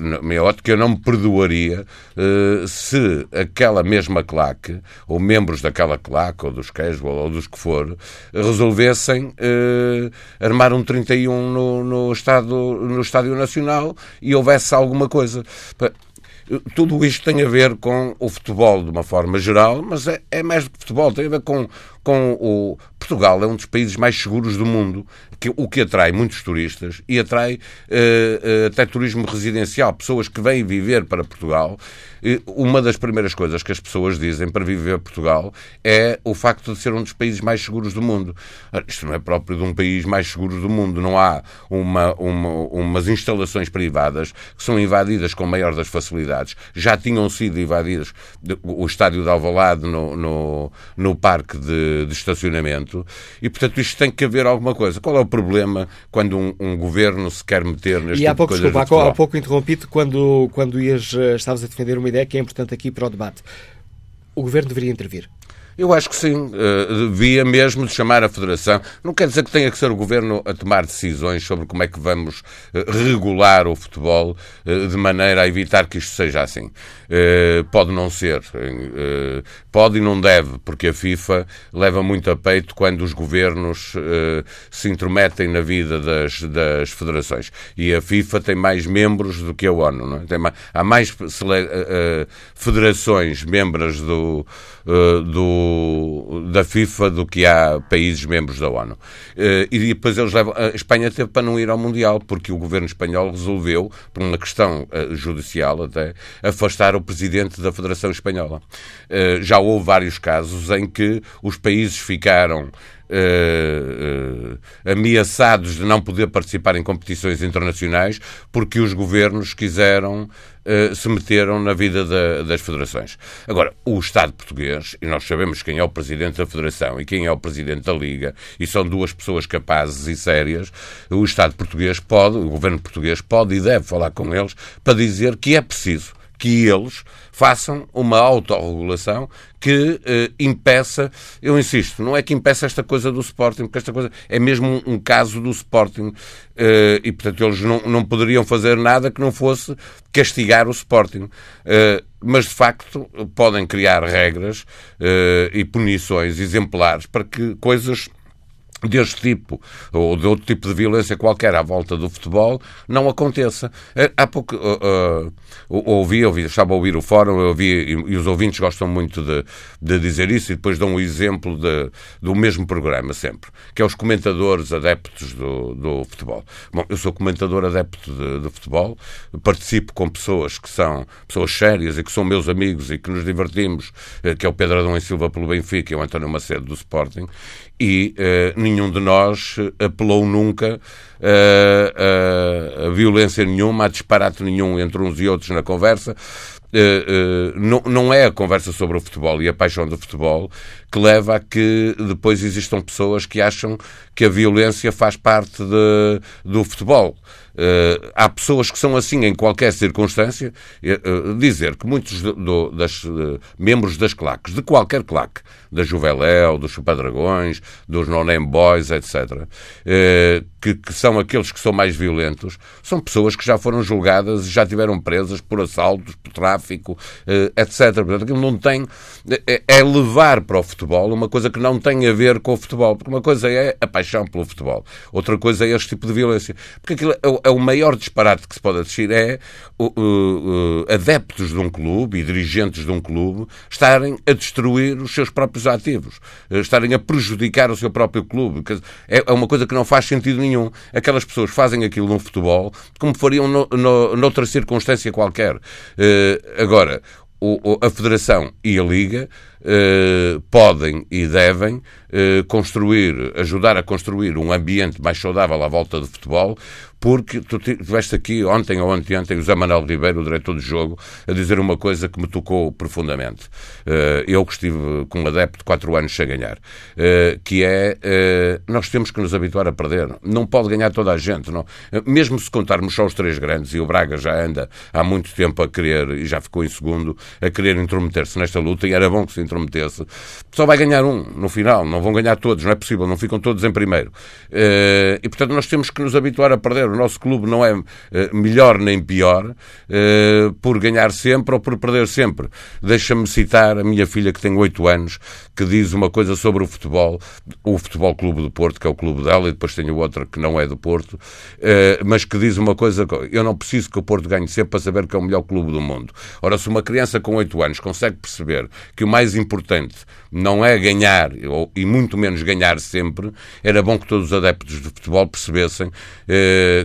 na minha ótica, eu não me perdoaria uh, se aquela mesma claque, ou membros daquela claque, ou dos casual, ou dos que for, resolvessem uh, armar um 31 no, no, estado, no Estádio Nacional e houvesse alguma coisa. Tudo isto tem a ver com o futebol de uma forma geral, mas é, é mais do que futebol, tem a ver com, com o. Portugal é um dos países mais seguros do mundo, que, o que atrai muitos turistas e atrai uh, uh, até turismo residencial, pessoas que vêm viver para Portugal. uma das primeiras coisas que as pessoas dizem para viver Portugal é o facto de ser um dos países mais seguros do mundo. Isto não é próprio de um país mais seguro do mundo. Não há uma, uma, umas instalações privadas que são invadidas com maior das facilidades. Já tinham sido invadidas o estádio de Alvalade no, no, no parque de de, estacionamento e, portanto, isto tem que haver alguma coisa. Qual é o problema quando um, um governo se quer meter neste e tipo pouco, de coisas? Desculpa, há pouco interrompi-te quando, quando ias, eh, estavas a defender uma ideia que é importante aqui para o debate. O governo deveria intervir. Eu acho que sim. Uh, devia mesmo chamar a Federação. Não quer dizer que tenha que ser o Governo a tomar decisões sobre como é que vamos uh, regular o futebol uh, de maneira a evitar que isto seja assim. pode não ser. pode e não deve, porque a FIFA leva muito a peito quando os governos se intrometem na vida das, das federações. E a FIFA tem mais membros do que a ONU. É? tem mais, há mais federações membros do, do, da FIFA do que há países membros da ONU. Eh, e depois eles levam. A Espanha teve para não ir ao Mundial, porque o governo espanhol resolveu, por uma questão eh, judicial até, afastar o presidente da Federação Espanhola. Eh, já houve vários casos em que os países ficaram Uh, uh, ameaçados de não poder participar em competições internacionais porque os governos quiseram uh, se meteram na vida da, das federações. Agora, o Estado português, e nós sabemos quem é o presidente da Federação e quem é o presidente da Liga, e são duas pessoas capazes e sérias, o Estado português pode, o governo português pode e deve falar com eles para dizer que é preciso que eles façam uma autorregulação que eh, impeça, eu insisto, não é que impeça esta coisa do Sporting, porque esta coisa é mesmo um, um caso do Sporting eh, e, portanto, eles não, não poderiam fazer nada que não fosse castigar o Sporting. Eh, mas, de facto, podem criar regras eh, e punições exemplares para que coisas deste tipo, ou de outro tipo de violência qualquer à volta do futebol, não aconteça. Eh, há pouco uh, uh, ouvi, ouvi, estava a ouvir o fórum, ouvi, e, e, os ouvintes gostam muito de, de dizer isso, e depois dão um exemplo de, do mesmo programa sempre, que é os comentadores adeptos do, do futebol. Bom, eu sou comentador adepto de, de futebol, participo com pessoas que são pessoas sérias e que são meus amigos e que nos divertimos, que é o Pedro Adão e Silva pelo Benfica e o António Macedo do Sporting, e uh, nenhum de nós apelou nunca uh, a violência nenhuma, a disparate nenhum entre uns e outros na conversa. Uh, não, não é a conversa sobre o futebol e a paixão do futebol que leva a que depois existam pessoas que acham que a violência faz parte de, do futebol. Uh, há pessoas que são assim em qualquer circunstância. Uh, dizer que muitos do, das, uh, membros das claques, de qualquer claque, da Juveléu, dos Chupadragões, dos Non Boys, etc., que, que, são aqueles que são mais violentos, são pessoas que já foram julgadas e já tiveram presas por assaltos, por tráfico, etc. Portanto, aquilo não tem. É, é levar para o futebol uma coisa que não tem a ver com o futebol. Porque uma coisa é a paixão pelo futebol, outra coisa é este tipo de violência. Porque aquilo é é o maior disparate que se pode assistir é adeptos de um clube e dirigentes de um clube estarem a destruir os seus próprios ativos, uh, estarem a prejudicar o seu próprio clube. É, é uma coisa que não faz sentido nenhum. Aquelas pessoas fazem aquilo no futebol como fariam no, no, noutra circunstância qualquer. Uh, agora, a Federação e a Liga uh, podem e devem construir, ajudar a construir um ambiente mais saudável à volta do futebol, porque tu estiveste aqui ontem ou ontem, o Zé Manuel Ribeiro, o diretor do jogo, a dizer uma coisa que me tocou profundamente. Uh, eu que estive com um adepto de 4 anos sem ganhar, uh, que é uh, nós temos que nos habituar a perder. Não pode ganhar toda a gente. Não. Mesmo se contarmos só os três grandes, e o Braga já anda há muito tempo a querer, e já ficou em segundo, a querer intrometer-se nesta luta, e era bom que se intrometesse, só vai ganhar um no final, não vão ganhar todos, não é possível, não ficam todos em primeiro. e portanto nós temos que nos habituar a perder o nosso clube não é eh, melhor nem pior eh, por ganhar sempre ou por perder sempre. Deixa-me citar a minha filha que tem 8 anos, que diz uma coisa sobre o futebol, o Futebol Clube do Porto, que é o clube dela, e depois tenho outra que não é do Porto, eh, mas que diz uma coisa, eu não preciso que o Porto ganhe sempre para saber que é o melhor clube do mundo. Ora, se uma criança com 8 anos consegue perceber que o mais importante não é ganhar, e muito menos ganhar sempre, era bom que todos os adeptos de futebol percebessem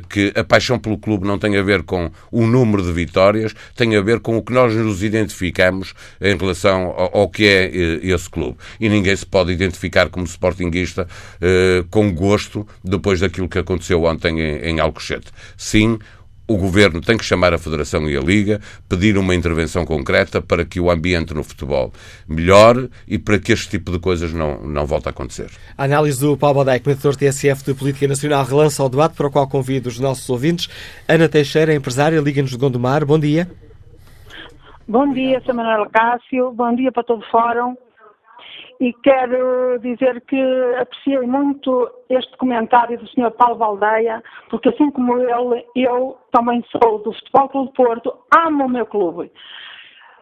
que a paixão pelo clube não tem a ver com o número de vitórias, tem a ver com o que nós nos identificamos em relação ao, ao que é eh, esse clube. E ninguém se pode identificar como sportinguista eh, com gosto depois daquilo que aconteceu ontem em, em Alcochete. Sim, o Governo tem que chamar a Federação e a Liga, pedir uma intervenção concreta para que o ambiente no futebol melhore e para que este tipo de coisas não, não volte a acontecer. A análise do Paulo Badai, comentador TSF de Política Nacional, relança o debate para o qual convido os nossos ouvintes. Ana Teixeira, empresária, Liga-nos de Gondomar. Bom dia. Bom dia, Sr. Manuel Cássio. Bom dia para todo o Fórum. E quero dizer que apreciei muito este comentário do Sr. Paulo Valdeia, porque assim como ele, eu também sou do Futebol Clube Porto, amo o meu clube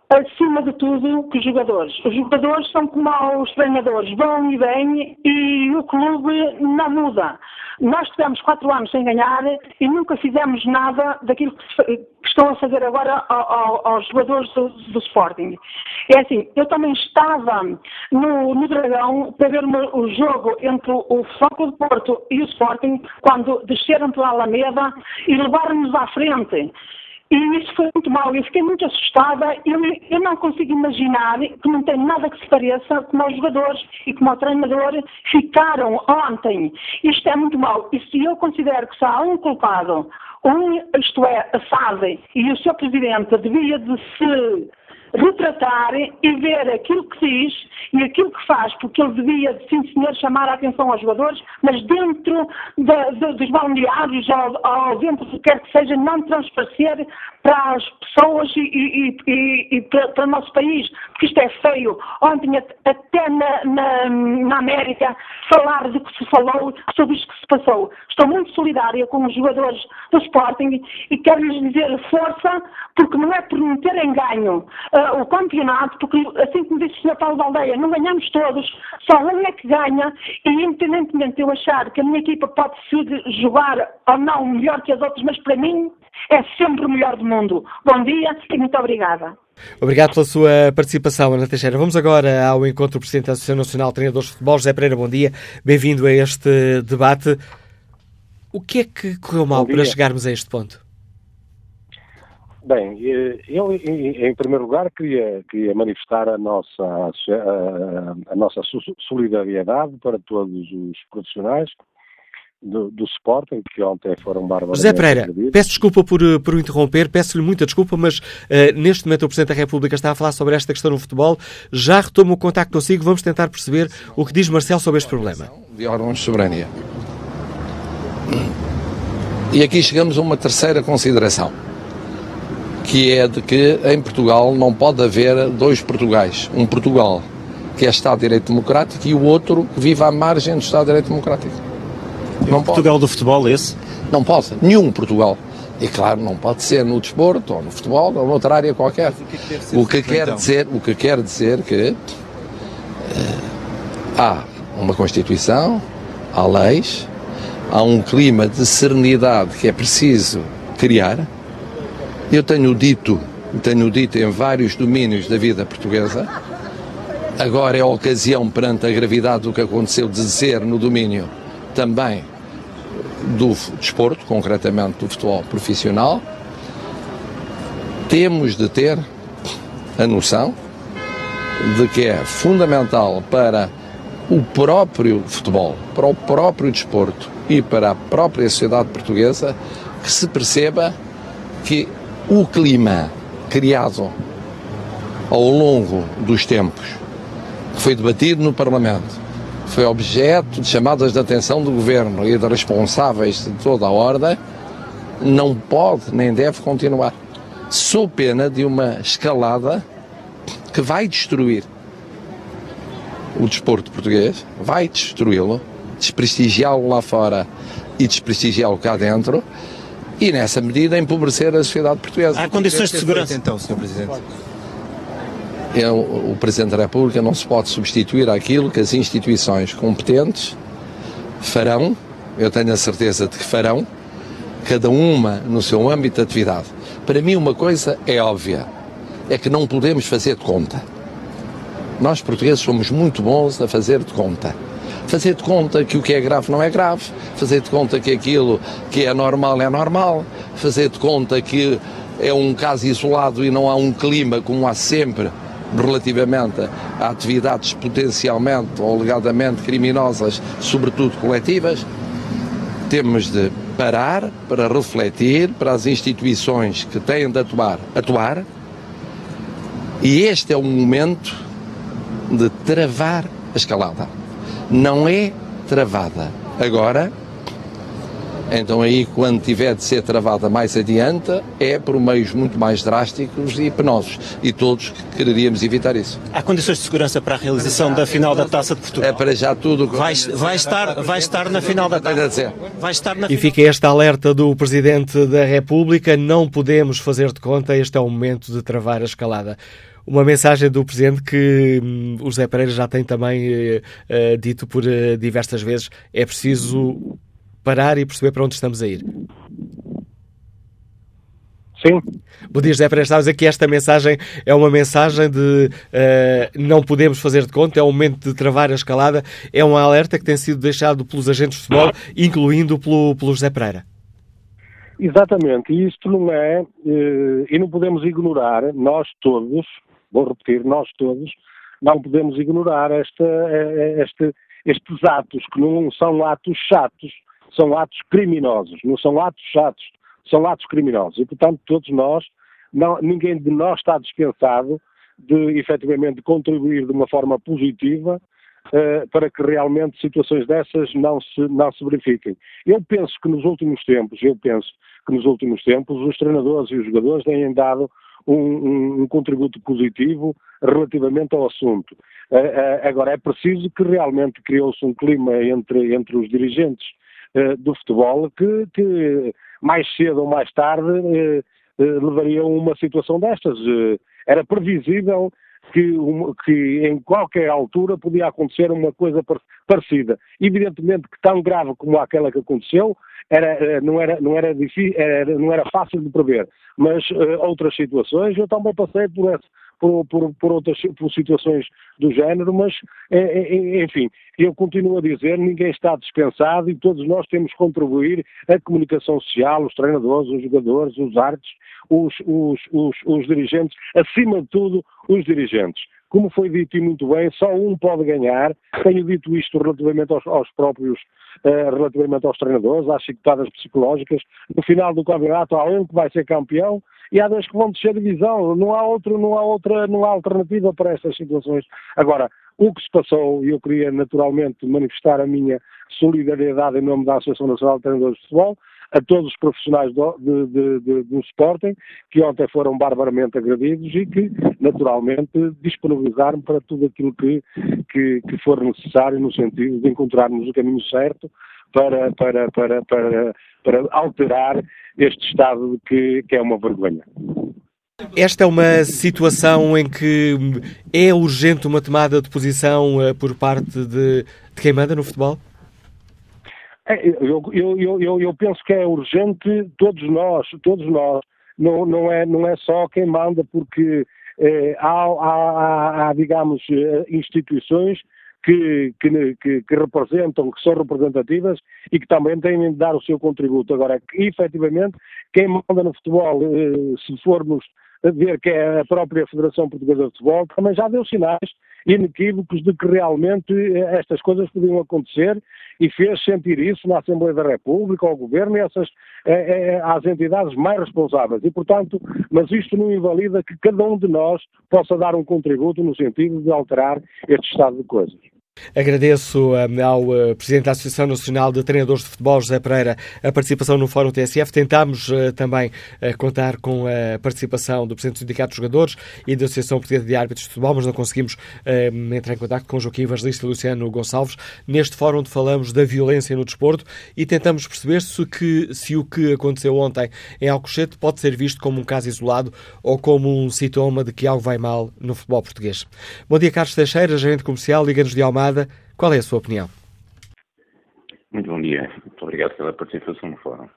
acima de tudo, que os jogadores. Os jogadores são como os treinadores, vão e vêm e o clube não muda. Nós tivemos quatro anos sem ganhar e nunca fizemos nada daquilo que, estão a fazer agora aos jogadores do, do, Sporting. É assim, eu também estava no, no Dragão para ver o jogo entre o Foco de Porto e o Sporting quando desceram pela Alameda e levaram-nos à frente. E isso foi muito mal. Eu fiquei muito assustada. Eu, eu não consigo imaginar que não tem nada que se pareça como os jogadores e como o treinador ficaram ontem. Isto é muito mal. E se eu considero que só há um culpado, um, isto é, a SAD e o seu presidente devia de se retratar e ver aquilo que diz e aquilo que faz, porque ele devia, sim senhor, chamar a atenção aos jogadores, mas dentro de, de, dos balneários ou, dentro do que quer que seja, não transparecer para as pessoas e, e, e, e para, para, o nosso país, porque isto é feio. Ontem, até na, na, na, América, falar do que se falou sobre isto que se passou. Estou muito solidária com os jogadores do Sporting e quero-lhes dizer força, porque não é por não terem ganho uh, o campeonato, porque assim como disse o Sr. Paulo Valdeia, não ganhamos todos, só um é que ganha, e independentemente de eu achar que a minha equipa pode jogar ou não melhor que as outras, mas para mim é sempre o melhor do mundo. Bom dia e muito obrigada. Obrigado pela sua participação, Ana Teixeira. Vamos agora ao encontro do Presidente da Associação Nacional de Treinadores de Futebol, José Pereira, bom dia. Bem-vindo a este debate. O que é que correu mal para chegarmos a este ponto? Bem, eu, em primeiro lugar, queria, queria manifestar a nossa, a, a nossa solidariedade para todos os profissionais do, do Sporting, que ontem foram bárbaros. José Pereira, peço desculpa por, eh, por o interromper, peço-lhe muita desculpa, mas uh, neste momento o Presidente da República está a falar sobre esta questão no futebol. Já retomo o contacto consigo, vamos tentar perceber o que diz Marcel sobre este problema. De órgãos de soberania. E aqui chegamos a uma terceira consideração que é de que em Portugal não pode haver dois Portugais. Um Portugal que é Estado de Direito Democrático e o outro que vive à margem do Estado de Direito Democrático. Não Portugal pode. do futebol, esse? Não pode. Nenhum Portugal. E claro, não pode ser no desporto, ou no futebol, ou noutra área qualquer. O que, quer então? dizer, o que quer dizer que uh, há uma Constituição, há leis, há um clima de serenidade que é preciso criar eu tenho dito, tenho dito em vários domínios da vida portuguesa, agora é a ocasião perante a gravidade do que aconteceu de dizer no domínio também do desporto, concretamente do futebol profissional, temos de ter a noção de que é fundamental para o próprio futebol, para o próprio desporto e para a própria sociedade portuguesa que se perceba que o clima criado ao longo dos tempos, que foi debatido no Parlamento, foi objeto de chamadas de atenção do Governo e de responsáveis de toda a ordem, não pode nem deve continuar. Sou pena de uma escalada que vai destruir o desporto português, vai destruí-lo, desprestigiá-lo lá fora e desprestigiá-lo cá dentro, e, nessa medida, empobrecer a sociedade portuguesa. Há condições de segurança, então, Sr. Presidente? É, o Presidente da República não se pode substituir àquilo que as instituições competentes farão, eu tenho a certeza de que farão, cada uma no seu âmbito de atividade. Para mim, uma coisa é óbvia: é que não podemos fazer de conta. Nós, portugueses, somos muito bons a fazer de conta fazer de conta que o que é grave não é grave, fazer de conta que aquilo que é normal é normal, fazer de conta que é um caso isolado e não há um clima como há sempre relativamente a atividades potencialmente ou alegadamente criminosas, sobretudo coletivas, temos de parar para refletir para as instituições que têm de atuar, atuar. E este é o momento de travar a escalada não é travada. Agora, Então aí, quando tiver de ser travada mais adiante, é por meios muito mais drásticos e penosos. E todos quereríamos evitar isso. Há condições de segurança para a realização da final da Taça de Portugal? É para já tudo... Vai, vai, estar, vai estar na final da Taça. Vai estar na E fica esta alerta do Presidente da República, não podemos fazer de conta, este é o momento de travar a escalada. Uma mensagem do Presidente que hum, o José Pereira já tem também eh, dito por eh, diversas vezes, é preciso parar e perceber para onde estamos a ir. Sim. Bom dia, José Pereira. Estavas aqui, esta mensagem é uma mensagem de uh, não podemos fazer de conta, é o momento de travar a escalada, é um alerta que tem sido deixado pelos agentes de futebol, incluindo pelo, pelo José Pereira. Exatamente, e isto não é, uh, e não podemos ignorar, nós todos, vou repetir, nós todos, não podemos ignorar esta, este, estes atos, que não são atos chatos, são atos criminosos, não são atos chatos, são atos criminosos. E, portanto, todos nós, não, ninguém de nós está dispensado de, efetivamente, contribuir de uma forma positiva uh, para que realmente situações dessas não se, não se verifiquem. Eu penso que nos últimos tempos, eu penso que nos últimos tempos, os treinadores e os jogadores têm dado um, um, contributo positivo relativamente ao assunto. Uh, uh, agora, é preciso que realmente criou-se um clima entre, entre os dirigentes do futebol que, que mais cedo ou mais tarde eh, eh, levariam uma situação destas. Eh, era previsível que, que, em qualquer altura podia acontecer uma coisa parecida. Evidentemente que tão grave como aquela que aconteceu, era, não, era, não, era difícil, era, não era fácil de prever. Mas uh, outras situações, eu também passei por esse, por, por, por, outras por situações do género, mas, é, é, é, enfim, eu continuo a dizer, ninguém está dispensado e todos nós temos que contribuir a comunicação social, os treinadores, os jogadores, os artes, os, os, os, os dirigentes, acima de tudo, os dirigentes. Como foi dito e muito bem, só um pode ganhar. Tenho dito isto relativamente aos, aos próprios, uh, relativamente aos treinadores, às chicotadas psicológicas. No final do campeonato há um que vai ser campeão e há dois que vão descer divisão. Não há outro, não há outra, não há alternativa para estas situações. Agora, o que se passou, e eu queria naturalmente manifestar a minha solidariedade em nome da Associação Nacional de Treinadores de Futebol, a todos os profissionais do, de, de, do Sporting, que ontem foram barbaramente agredidos e que, naturalmente, disponibilizaram para tudo aquilo que, que, que for necessário no sentido de encontrarmos o caminho certo para, para, para, para, para alterar este Estado que, que é uma vergonha. Esta é uma situação em que é urgente uma tomada de posição eh, por parte de, de quem manda no futebol? É, eu, eu, eu, eu, penso que é urgente todos nós, todos nós. Não, não, é, não é só quem manda, porque eh, há, há, há, digamos, eh, instituições que, que, que, que, representam, que são representativas e que também têm de dar o seu contributo. Agora, que, efetivamente, quem manda no futebol, se formos ver que é a própria Federação Portuguesa de Futebol, também já deu sinais inequívocos de que realmente estas coisas podiam acontecer e fez sentir isso na Assembleia da República, ao Governo e essas, é, é, às entidades mais responsáveis. E, portanto, mas isto não invalida que cada um de nós possa dar um contributo no sentido de alterar este estado de coisas. Agradeço um, ao uh, Presidente da Associação Nacional de Treinadores de Futebol, José Pereira, a participação no Fórum TSF. Tentámos uh, também contar com a participação do Presidente do Sindicato de Jogadores e da Associação Portuguesa de Árbitros de Futebol, mas não conseguimos entrar em contato com Joaquim Evangelista e Luciano Gonçalves. Neste fórum onde falamos da violência no desporto e tentamos perceber se, que, se o que aconteceu ontem em Alcochete pode ser visto como um caso isolado ou como um sintoma de que algo vai mal no futebol português. Bom dia, Carlos Teixeira, gerente comercial, Liga-nos de Qual é a sua opinião? Muito bom dia. Muito obrigado pela participação no fórum.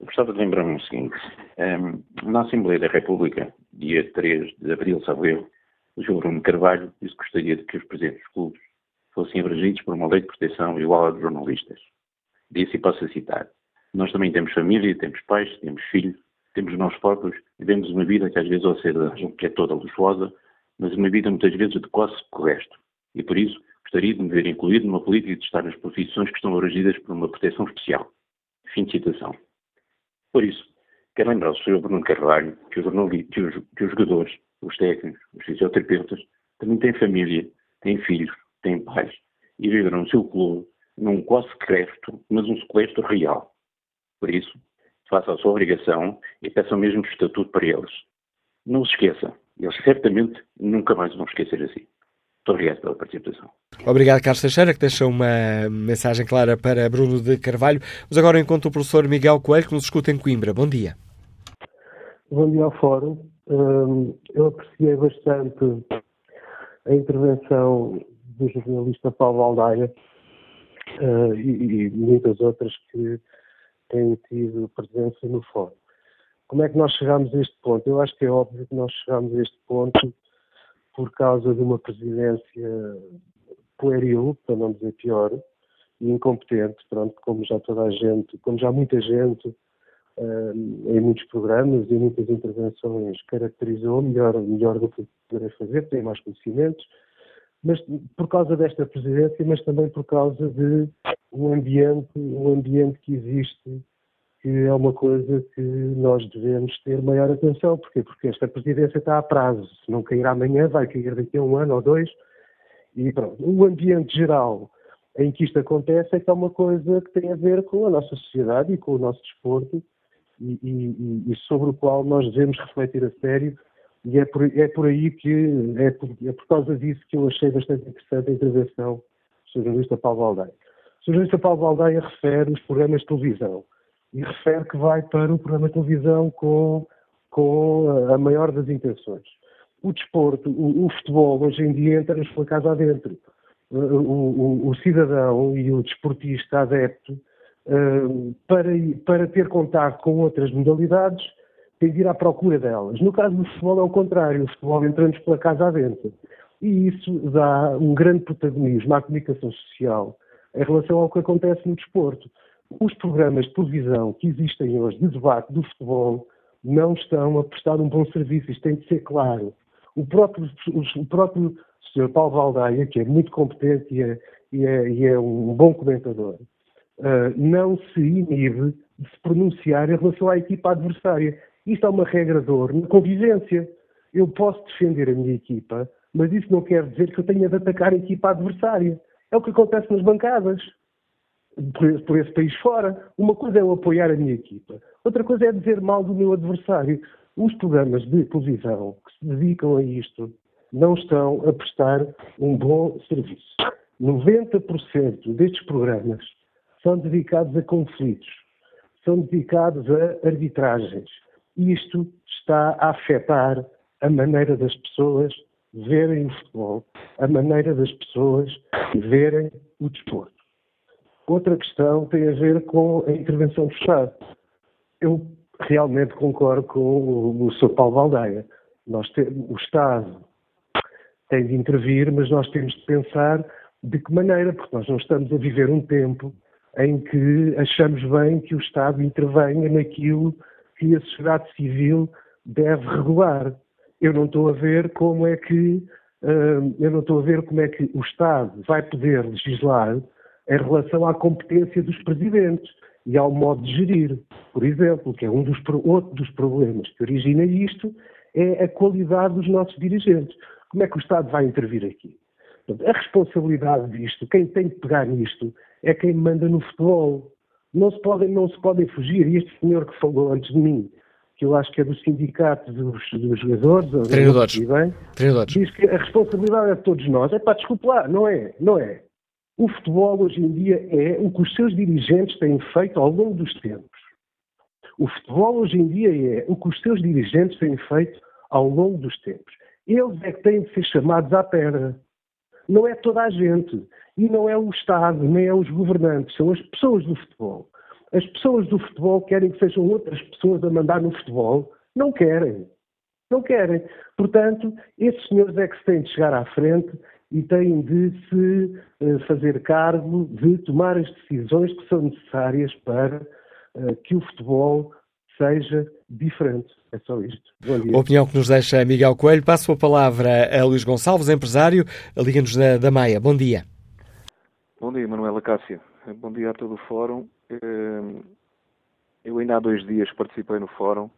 Gostava de lembrar-me o seguinte. Um, na Assembleia da República, dia 3 de abril, sabe eu, o João Bruno Carvalho disse que gostaria de que os presidentes dos clubes fossem abrangidos por uma lei de proteção igual à dos jornalistas. Disse e posso citar. Nós também temos família, temos pais, temos filhos, temos nós próprios, vivemos uma vida que às vezes ou seja, que é toda luxuosa, mas uma vida muitas vezes adequada com o resto. E por isso gostaria de me ver incluído numa política de estar nas profissões que estão abrangidas por uma proteção especial. Fim de citação. Por isso, quero lembrar ao Sr. Bruno Carvalho que os, que, os, jogadores, os técnicos, os fisioterapeutas, também têm família, têm filhos, têm pais e viveram no seu clube num quase sequestro, mas um sequestro real. Por isso, faça a sua obrigação e peça o mesmo estatuto para eles. Não se esqueça, eles certamente nunca mais vão esquecer assim. Muito obrigado pela participação. Obrigado, Carlos Teixeira, que deixou uma mensagem clara para Bruno de Carvalho. Mas agora encontro o professor Miguel Coelho, que nos escuta em Coimbra. Bom dia. Bom dia ao Fórum. Hum, eu apreciei bastante a intervenção do jornalista Paulo Aldaia e, e, muitas outras que têm tido presença no fórum. Como é que nós chegamos a este ponto? Eu acho que é óbvio que nós chegamos a este ponto por causa de uma presidência pueril, para não dizer pior, e incompetente, pronto, como já toda a gente, como já muita gente uh, em muitos programas e muitas intervenções caracterizou melhor, melhor do que poderei fazer, tem mais conhecimentos, mas por causa desta presidência, mas também por causa de um ambiente, um ambiente que existe que é uma coisa que nós devemos ter maior atenção. Porquê? Porque esta presidência está a prazo. Se não cair amanhã, vai cair daqui a um ano ou dois. E pronto. O ambiente geral em que isto acontece é que é uma coisa que tem a ver com a nossa sociedade e com o nosso desporto e, e, e sobre o qual nós devemos refletir a sério. E é por, é por aí que, é por, é por causa disso que eu achei bastante interessante a intervenção do jornalista Paulo Aldeia. O jornalista Paulo Aldeia refere os programas de televisão e refere que vai para o programa de televisão com, com a maior das intenções. O desporto, o, o futebol, hoje em dia entra-nos pela casa adentro. O, o, o, cidadão e o desportista adepto, uh, para, para ter contato com outras modalidades, tem de ir à procura delas. No caso do futebol é o contrário, o futebol entra-nos pela casa adentro. E isso dá um grande protagonismo à comunicação social em relação ao que acontece no desporto os programas de televisão que existem hoje de debate do futebol não estão a prestar um bom serviço, isto tem de ser claro. O próprio, o próprio Sr. Paulo Valdaia, que é muito competente e é, e é, e é um bom comentador, uh, não se inibe de se pronunciar em relação à equipa adversária. Isto é uma regra de ouro na convivência. Eu posso defender a minha equipa, mas isso não quer dizer que eu tenha de atacar a equipa adversária. É o que acontece nas bancadas por, por esse país fora. Uma coisa é eu apoiar a minha equipa, outra coisa é dizer mal do meu adversário. Os programas de televisão que se dedicam a isto não estão a prestar um bom serviço. 90% destes programas são dedicados a conflitos, são dedicados a arbitragens. Isto está a afetar a maneira das pessoas verem o futebol, a maneira das pessoas verem o desporto. Outra questão tem a ver com a intervenção do Estado. Eu realmente concordo com o, o Sr. Paulo Valdeia. Te, o Estado tem de intervir, mas nós temos de pensar de que maneira, porque nós não estamos a viver um tempo em que achamos bem que o Estado intervenha naquilo que a sociedade civil deve regular. Eu não estou a ver como é que uh, eu não estou a ver como é que o Estado vai poder legislar em relação à competência dos presidentes e ao modo de gerir. Por exemplo, que é um dos, outro dos problemas que origina isto, é a qualidade dos nossos dirigentes. Como é que o Estado vai intervir aqui? a responsabilidade disto, quem tem que pegar nisto, é quem manda no futebol. Não se podem, não se podem fugir. E este senhor que falou antes de mim, que eu acho que é do sindicato dos, dos jogadores, treinadores. Bem, treinadores, diz que a responsabilidade é de todos nós. É para desculpa lá, não é? Não é. O futebol hoje em dia é o que os seus dirigentes têm feito ao longo dos tempos. O futebol hoje em dia é o que os seus dirigentes têm feito ao longo dos tempos. Eles é que têm de ser chamados à pedra. Não é toda a gente. E não é o Estado, nem é os governantes, são as pessoas do futebol. As pessoas do futebol querem que sejam outras pessoas a mandar no futebol? Não querem. Não querem. Portanto, esses senhores é que se têm de chegar à frente e têm de se eh, fazer cargo de tomar as decisões que são necessárias para eh, que o futebol seja diferente. É só isto. A opinião que nos deixa Miguel Coelho. Passo a palavra a Luís Gonçalves, empresário. Liga-nos da, da Maia. Bom dia. Bom dia, Manuela Cássio. Bom dia a todo o Fórum. Eh, eu ainda há dois dias participei no Fórum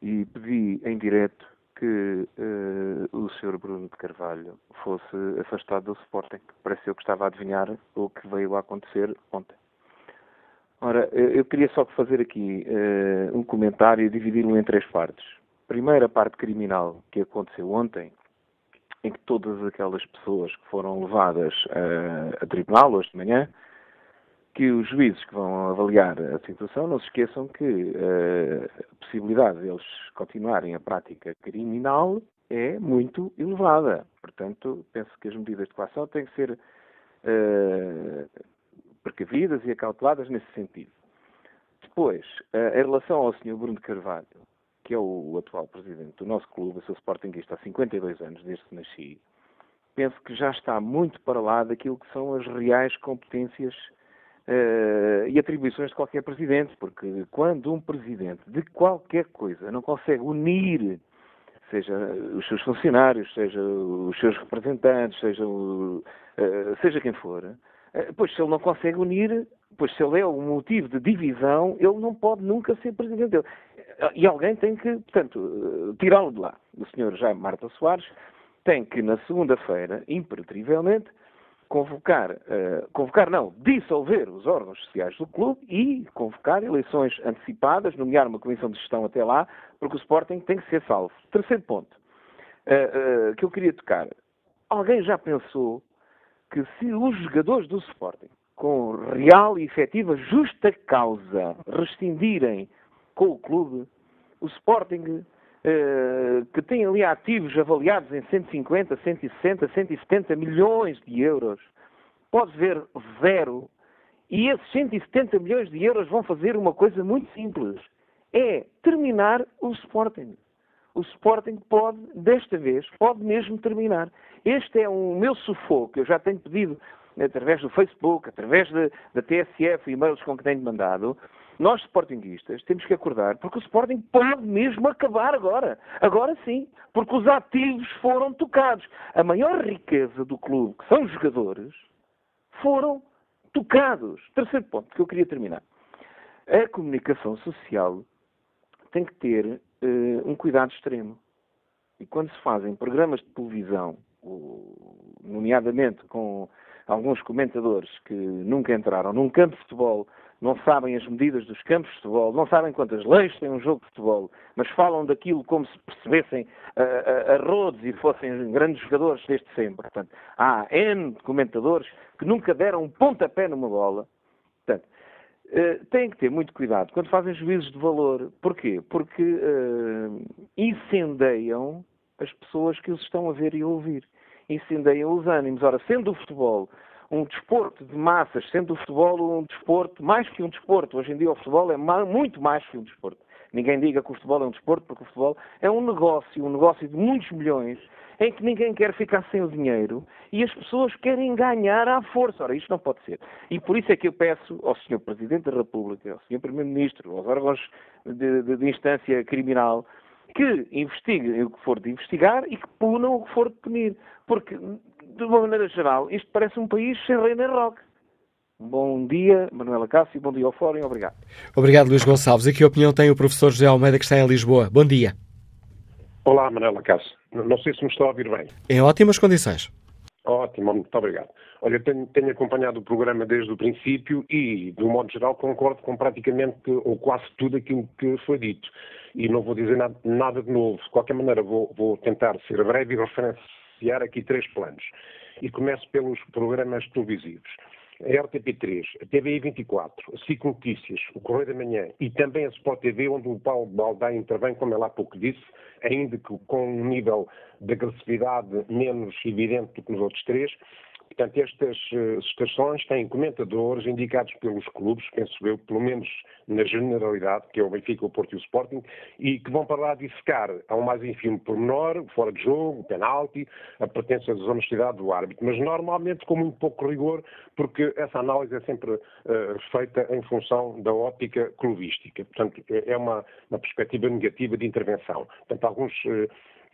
e pedi em direto que uh, o Sr. Bruno de Carvalho fosse afastado do Sporting. Pareceu que estava a adivinhar o que veio a acontecer ontem. Ora, eu queria só fazer aqui uh, um comentário e dividi-lo em três partes. Primeiro, a parte criminal que aconteceu ontem, em que todas aquelas pessoas que foram levadas uh, a tribunal hoje de manhã, que os juízes que vão avaliar a situação não se esqueçam que uh, a possibilidade deles continuarem a prática criminal é muito elevada. Portanto, penso que as medidas de coação têm que ser uh, precavidas e acauteladas nesse sentido. Depois, uh, em relação ao Sr. Bruno Carvalho, que é o, o, atual presidente do nosso clube, eu sou Sportingista há 52 anos, desde que nasci, penso que já está muito para lá daquilo que são as reais competências uh, e atribuições de qualquer presidente, porque quando um presidente de qualquer coisa não consegue unir seja os seus funcionários, seja os seus representantes, seja, o, uh, seja quem for, uh, pois se ele não consegue unir, pois se ele é o motivo de divisão, ele não pode nunca ser presidente dele. E alguém tem que, portanto, tirá-lo de lá. O senhor Jaime Marta Soares tem que, na segunda-feira, imperativamente, convocar, uh, convocar não, dissolver os órgãos sociais do clube e convocar eleições antecipadas, nomear uma comissão de gestão até lá, porque o Sporting tem que ser salvo. Terceiro ponto uh, uh, que eu queria tocar. Alguém já pensou que se os jogadores do Sporting, com real e efetiva justa causa, rescindirem com o clube, o Sporting que tem ali ativos avaliados em 150, 160, 170 milhões de euros, pode ver zero. E esses 170 milhões de euros vão fazer uma coisa muito simples: é terminar o Sporting. O Sporting pode, desta vez, pode mesmo terminar. Este é o meu sufoco. Eu já tenho pedido através do Facebook, através da TSF, e-mails com que tenho mandado, nós, Sportinguistas, temos que acordar, porque o Sporting pode mesmo acabar agora. Agora sim, porque os ativos foram tocados. A maior riqueza do clube, que são os jogadores, foram tocados. Terceiro ponto que eu queria terminar. A comunicação social tem que ter uh, um cuidado extremo. E quando se fazem programas de televisão, nomeadamente com alguns comentadores que nunca entraram num campo de futebol não sabem as medidas dos campos de futebol, não sabem quantas leis tem um jogo de futebol, mas falam daquilo como se percebessem a, a, a rodos e fossem grandes jogadores desde sempre. Portanto, há N comentadores que nunca deram um pontapé numa bola. Portanto, uh, têm que ter muito cuidado quando fazem juízos de valor. Porquê? Porque uh, incendeiam as pessoas que os estão a ver e a ouvir. Incendeiam os ânimos. Ora, sendo o futebol um desporto de massas, sendo o futebol um desporto, mais que um desporto. Hoje em dia o futebol é muito mais que um desporto. Ninguém diga que o futebol é um desporto, porque o futebol é um negócio, um negócio de muitos milhões, em que ninguém quer ficar sem o dinheiro e as pessoas querem ganhar à força. Ora, isto não pode ser. E por isso é que eu peço ao Sr. Presidente da República, ao Sr. Primeiro-Ministro, aos órgãos de, de, de instância criminal, que investiguem o que for de investigar e que punam o que for de punir. Porque de uma maneira geral, isto parece um país sem rei nem rock. Bom dia, Manuela Cássio, bom dia ao Fórum, obrigado. Obrigado, Luís Gonçalves. E que opinião tem o professor José Almeida, que está em Lisboa? Bom dia. Olá, Manuela Cássio. Não sei se me estou a ouvir bem. Em ótimas condições. Ótimo, muito obrigado. Olha, tenho, tenho, acompanhado o programa desde o princípio e, de um modo geral, concordo com praticamente ou quase tudo aquilo que foi dito. E não vou dizer nada, nada de novo. De qualquer maneira, vou, vou tentar ser breve e referenciar aqui três planos. E começo pelos programas televisivos. A RTP3, a TVI 24, a SIC Notícias, o Correio da Manhã e também a Sport TV, onde o Paulo Baldaia intervém, como ele há pouco disse, ainda que com um nível de agressividade menos evidente do que nos outros três, Portanto, estas estações têm comentadores indicados pelos clubes, penso eu, pelo menos na generalidade, que é o Benfica, o Porto e o Sporting, e que vão para lá dissecar ao mais ínfimo pormenor, fora de jogo, penalti, a pertença à desonestidade do árbitro, mas normalmente com muito pouco rigor, porque essa análise é sempre uh, feita em função da óptica clubística. Portanto, é, é uma, uma perspectiva negativa de intervenção. Portanto, alguns uh,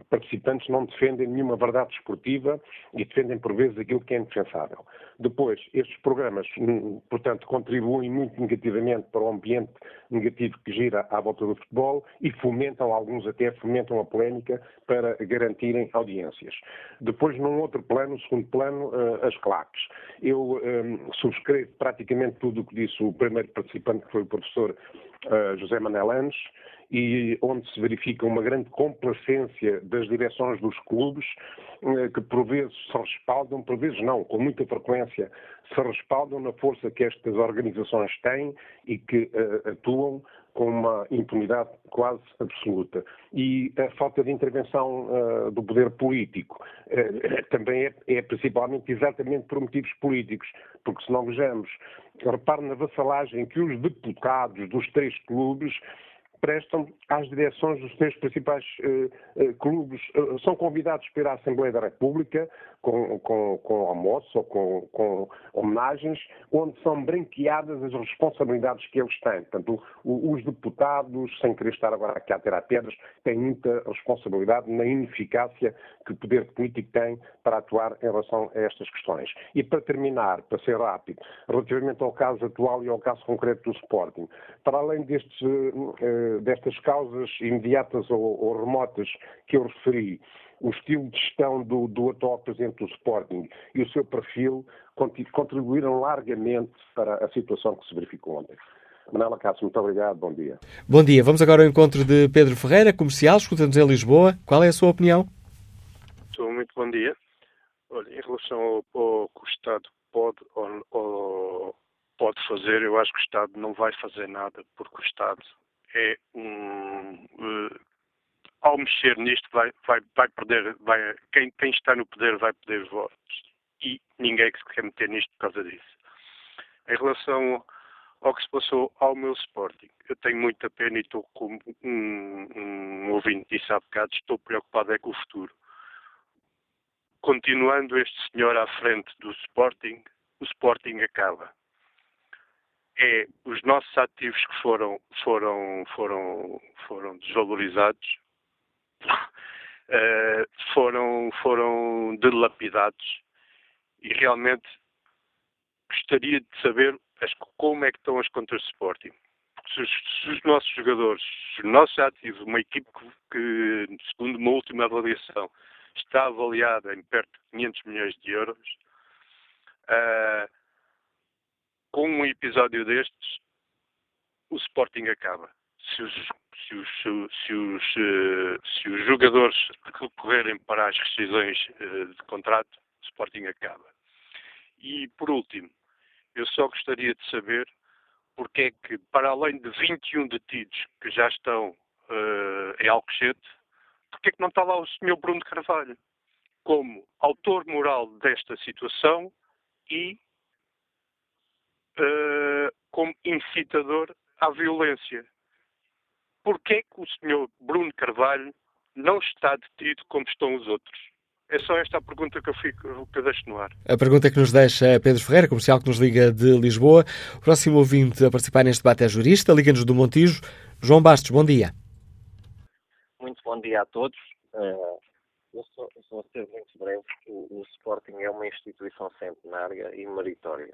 participantes não defendem nenhuma verdade esportiva e defendem por vezes aquilo que é indefensável. Depois, estes programas, hum, portanto, contribuem muito negativamente para o ambiente negativo que gira à volta do futebol e fomentam, alguns até fomentam a polémica para garantirem audiências. Depois, num outro plano, segundo plano, eh, as claques. Eu um, subscrevo praticamente tudo o que disse o primeiro participante, que foi o professor uh, José Manel Anos, e onde se verifica uma grande complacência das direções dos clubes, eh, que por vezes se respaldam, por vezes não, com muita frequência, se respaldam na força que estas organizações têm e que uh, atuam com uma impunidade quase absoluta. E a falta de intervenção uh, do poder político uh, também é, é, principalmente exatamente por motivos políticos, porque se não vejamos, repare na vassalagem que os deputados dos três clubes prestam às direções dos três principais uh, uh, clubes. Uh, são convidados para à Assembleia da República com, com, com almoço ou com, com, homenagens, onde são branqueadas as responsabilidades que eles têm. Portanto, os deputados, sem querer estar agora aqui a tirar pedras, têm muita responsabilidade na ineficácia que o poder político tem para atuar em relação a estas questões. E para terminar, para ser rápido, relativamente ao caso atual e ao caso concreto do Sporting, para além destes destas causas imediatas ou, ou, remotas que eu referi, o estilo de gestão do, do atual presidente do Sporting e o seu perfil contribuíram largamente para a situação que se verificou ontem. Manela Cássio, muito obrigado, bom dia. Bom dia. Vamos agora ao encontro de Pedro Ferreira, comercial, escuta-nos em Lisboa. Qual é a sua opinião? Muito bom dia. Olha, em relação ao, ao que o Estado pode ou, ou, pode fazer, eu acho que o Estado não vai fazer nada, porque o Estado é um. Uh, ao mexer nisto, vai, vai, vai perder. Vai, quem, quem está no poder vai perder votos. E ninguém que se quer meter nisto por causa disso. Em relação ao que se passou ao meu Sporting, eu tenho muita pena e estou como um, um ouvinte disse há bocado, estou preocupado é com o futuro. Continuando este senhor à frente do Sporting, o Sporting acaba é os nossos ativos que foram, foram, foram, foram desvalorizados, uh, [LAUGHS] foram, foram dilapidados e realmente gostaria de saber como é que estão as contas de Sporting. Se os, se os, nossos jogadores, os nossos ativos, uma equipe que, que, segundo uma última avaliação, está avaliada em perto de 500 milhões de euros, uh, com um episódio destes, o Sporting acaba. Se os, se os, se os, eh, se os jogadores recorrerem para as rescisões eh, de contrato, o Sporting acaba. E, por último, eu só gostaria de saber porque é que, para além de 21 detidos que já estão uh, em Alcochete, porque é que não está lá o Sr. Bruno Carvalho como autor moral desta situação e uh, como incitador à violência. Porquê é que o senhor Bruno Carvalho não está detido como estão os outros? É só esta a pergunta que eu, fico, que eu deixo no ar. A pergunta que nos deixa Pedro Ferreira, comercial que nos liga de Lisboa. O próximo ouvinte a participar neste debate é jurista, liga-nos do Montijo. João Bastos, bom dia. Muito bom dia a todos. Uh, eu sou, eu sou a ser muito breve. O, o Sporting é uma instituição centenária e meritória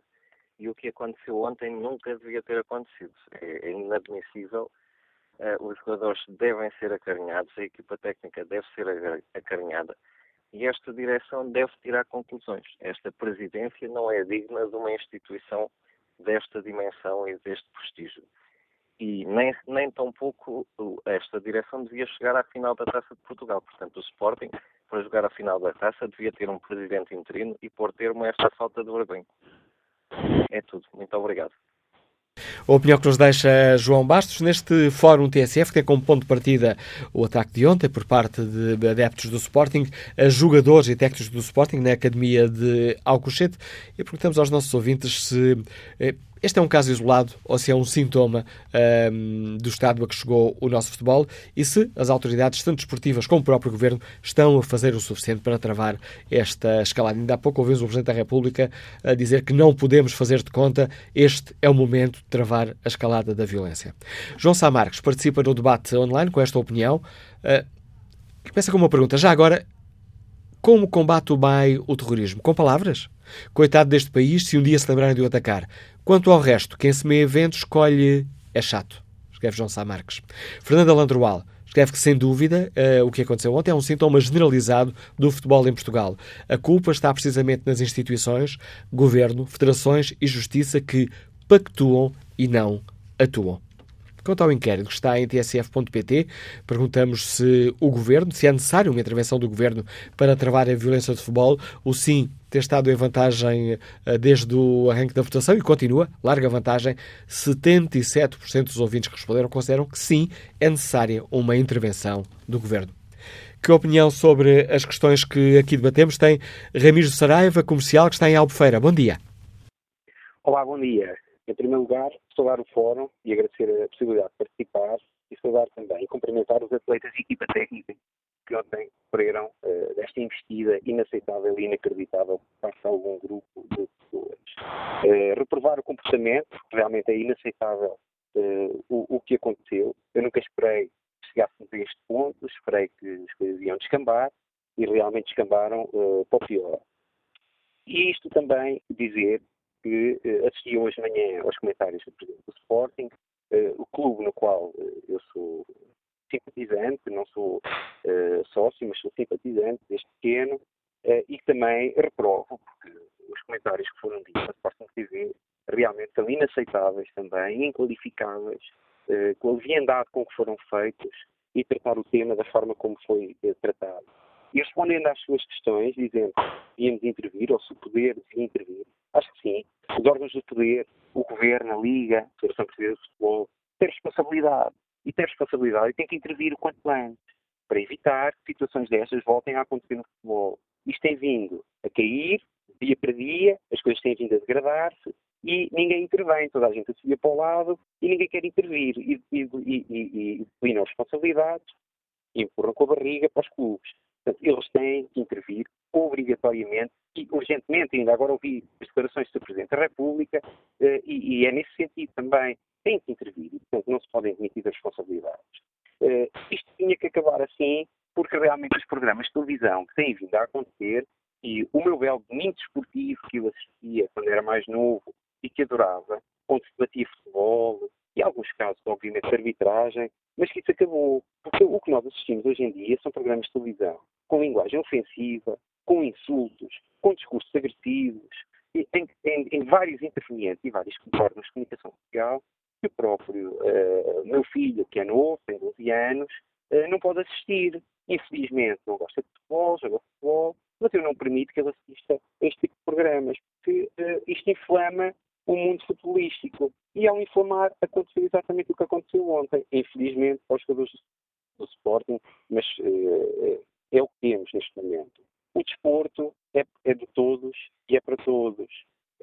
e o que aconteceu ontem nunca devia ter acontecido. É, é inadmissível. Uh, os jogadores devem ser acarinhados, a equipa técnica deve ser acarinhada e esta direção deve tirar conclusões. Esta presidência não é digna de uma instituição desta dimensão e deste prestígio. E nem, nem tão pouco esta direção devia chegar à final da Taça de Portugal. Portanto, o Sporting, para jogar a final da Taça, devia ter um presidente interino e pôr termo a esta falta de vergonha. É tudo. Muito obrigado. A opinião que nos deixa João Bastos neste Fórum TSF, que tem como ponto de partida o ataque de ontem por parte de adeptos do Sporting, a jogadores e técnicos do Sporting na Academia de Alcochete. E perguntamos aos nossos ouvintes se eh, este é um caso isolado ou se é um sintoma um, do estado a que chegou o nosso futebol e se as autoridades, tanto esportivas como o próprio governo, estão a fazer o suficiente para travar esta escalada. Ainda há pouco ouvimos o Presidente da República a dizer que não podemos fazer de conta, este é o momento de travar a escalada da violência. João Sá Marques participa no debate online com esta opinião. Uh, Começa com uma pergunta. Já agora, como combate o BAE o terrorismo? Com palavras? Coitado deste país se um dia se lembrarem de o atacar. Quanto ao resto, quem semeia eventos escolhe é chato. Escreve João Sá Marques. Fernanda Landroal escreve que, sem dúvida, uh, o que aconteceu ontem é um sintoma generalizado do futebol em Portugal. A culpa está precisamente nas instituições, governo, federações e justiça que pactuam e não atuam. Quanto ao inquérito que está em tsf.pt, perguntamos se o Governo, se é necessário uma intervenção do Governo para travar a violência do futebol. O sim tem estado em vantagem eh, desde o arranque da votação e continua, larga vantagem. 77% dos ouvintes que responderam consideram que sim, é necessária uma intervenção do Governo. Que opinião sobre as questões que aqui debatemos tem Ramiro Saraiva, comercial, que está em Albufeira. Bom dia. Olá, bom dia. Em primeiro lugar, saudar o fórum e agradecer a possibilidade de participar e saudar também e cumprimentar os atletas e equipa técnica que ontem sofreram uh, desta investida inaceitável e inacreditável por parte de algum grupo de pessoas. Uh, reprovar o comportamento, realmente é inaceitável uh, o, o, que aconteceu. Eu nunca esperei que chegássemos a este ponto, esperei que as coisas iam descambar e realmente descambaram para o pior. E isto também dizer que uh, assisti hoje de manhã aos comentários do Presidente do Sporting, uh, o clube no qual uh, eu sou simpatizante, não sou sócio, mas sou simpatizante deste pequeno, e também reprovo, porque os comentários que foram ditos na Sporting TV realmente são inaceitáveis também, inqualificáveis, com a leviandade com que foram feitos e tratar o tema da forma como foi tratado. E respondendo às suas questões, dizendo que devíamos intervir, ou se o poder devia intervir, acho que sim, os órgãos do poder, o governo, a Liga, a Federação Portuguesa de Futebol, têm responsabilidade. E têm responsabilidade e têm que intervir o quanto antes para evitar que situações destas voltem a acontecer no futebol. Isto tem vindo a cair, dia para dia, as coisas têm vindo a degradar-se e ninguém intervém, toda a gente se para o lado e ninguém quer intervir e, e, e, e, e as responsabilidades e empurram com a barriga para os clubes. Portanto, eles têm que intervir obrigatoriamente e urgentemente, ainda agora ouvi as declarações do Presidente da República eh, e, e, é nesse sentido também, têm que intervir e, portanto, não se podem admitir as responsabilidades. Eh, isto tinha que acabar assim, porque realmente os programas de televisão que têm vindo a acontecer e o meu belo domingo desportivo que eu assistia quando era mais novo e que adorava, onde se batia futebol e alguns casos, obviamente, de arbitragem, mas que isso acabou. Porque o que nós assistimos hoje em dia são programas de televisão com linguagem ofensiva, com insultos, com discursos agressivos, em, em, em vários intervenientes e várias formas de comunicação social, que o próprio uh, meu filho, que é novo, tem 12 anos, uh, não pode assistir. Infelizmente, não gosta de futebol, joga futebol, mas eu não permito que ele assista a este tipo de programas, porque uh, isto inflama o mundo futebolístico. E ao inflamar, aconteceu exatamente o que aconteceu ontem. Infelizmente, aos jogadores do Sporting, mas uh, é o que temos neste momento. O desporto é, é de todos e é para todos.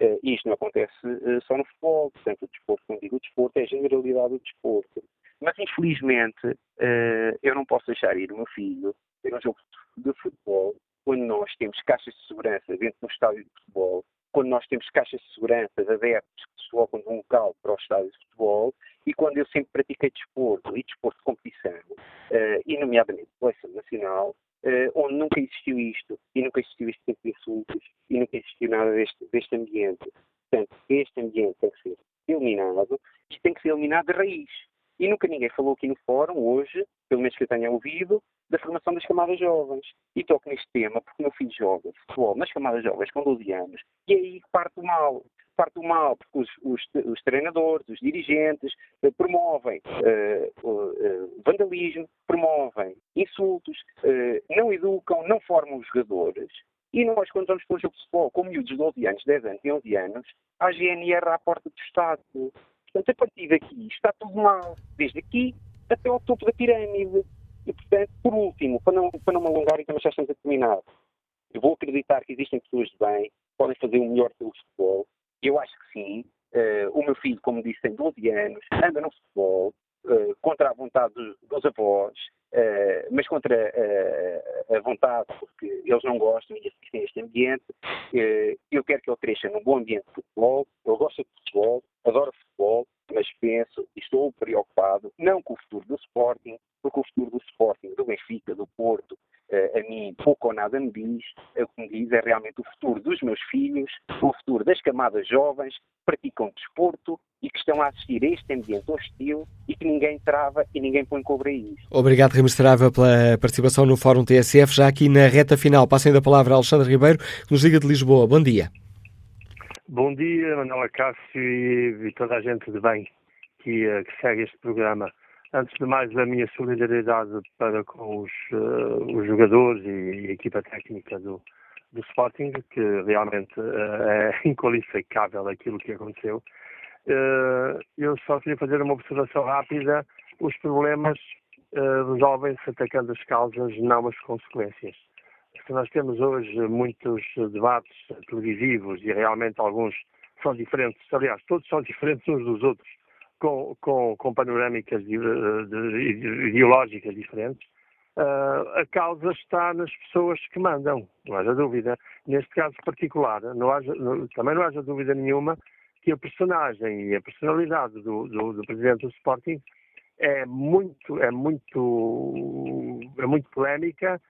Uh, isto não acontece uh, só no futebol, portanto, o desporto, quando digo o desporto, é a generalidade do desporto. Mas, infelizmente, uh, eu não posso deixar ir o meu filho ter um jogo de futebol quando nós temos caixas de segurança dentro de um estádio de futebol, quando nós temos caixas de segurança de adeptos que se deslocam de um local para o estádio de futebol e quando eu sempre pratiquei desporto e desporto de competição, e nomeadamente seleção nacional, uh, onde nunca existiu isto, e nunca existiu este tipo de insultos, e nunca existiu nada deste, deste ambiente. Portanto, este ambiente tem que ser eliminado, e tem que ser eliminado de raiz. E nunca ninguém falou aqui no fórum, hoje, pelo menos que eu tenha ouvido, da formação das camadas jovens. E toco neste tema porque o meu filho joga futebol nas camadas jovens com 12 anos, e é aí parte o mal parte do mal, porque os, os, os treinadores, os dirigentes eh, promovem uh, uh, vandalismo, promovem insultos, não educam, não formam os jogadores. E nós, quando vamos para o jogo de futebol, com miúdos de 12 anos, 10 anos e 11 anos, a GNR à porta do Estado. Portanto, a partir daqui está tudo mal, desde aqui até ao topo da pirâmide. E, portanto, por último, para não, para não me alongar e também já estamos a terminar, eu vou acreditar que existem pessoas de bem, podem fazer o melhor pelo futebol, eu acho que sim. Uh, o meu filho, como disse, tem 12 anos, anda no futebol, contra a vontade dos, avós, uh, mas contra a vontade, porque eles não gostam e assistem este ambiente. eu quero que ele cresça num bom ambiente de futebol, ele gosta de futebol, adora futebol, mas penso e estou preocupado, não com o futuro do Sporting, porque o futuro do Sporting, do Benfica, do Porto, a mim pouco ou nada me diz, o que me diz é realmente o futuro dos meus filhos, o futuro das camadas jovens que praticam desporto e que estão a assistir a este ambiente hostil e que ninguém trava e ninguém põe cobre a isso. Obrigado, Ramos Trava, pela participação no Fórum TSF. Já aqui na reta final, passem da palavra a Alexandre Ribeiro, que nos liga de Lisboa. Bom dia. Bom dia, Manuela Cássio e, toda a gente de bem que, eh, que segue este programa. Antes de mais, a minha solidariedade para com os, uh, os jogadores e, a equipa técnica do, do Sporting, que realmente uh, é [LAUGHS] inqualificável aquilo que aconteceu. Uh, eu só queria fazer uma observação rápida: os problemas resolvem-se atacando as causas, não as consequências. Porque nós temos hoje muitos debates televisivos e realmente alguns são diferentes, aliás, todos são diferentes uns dos outros com, com, com panorâmicas de, de, ideológicas diferentes, uh, a causa está nas pessoas que mandam, não haja dúvida. Neste caso particular, não haja, não, também não haja dúvida nenhuma que a personagem e a personalidade do, do, do presidente do Sporting é muito, é muito, é muito polémica,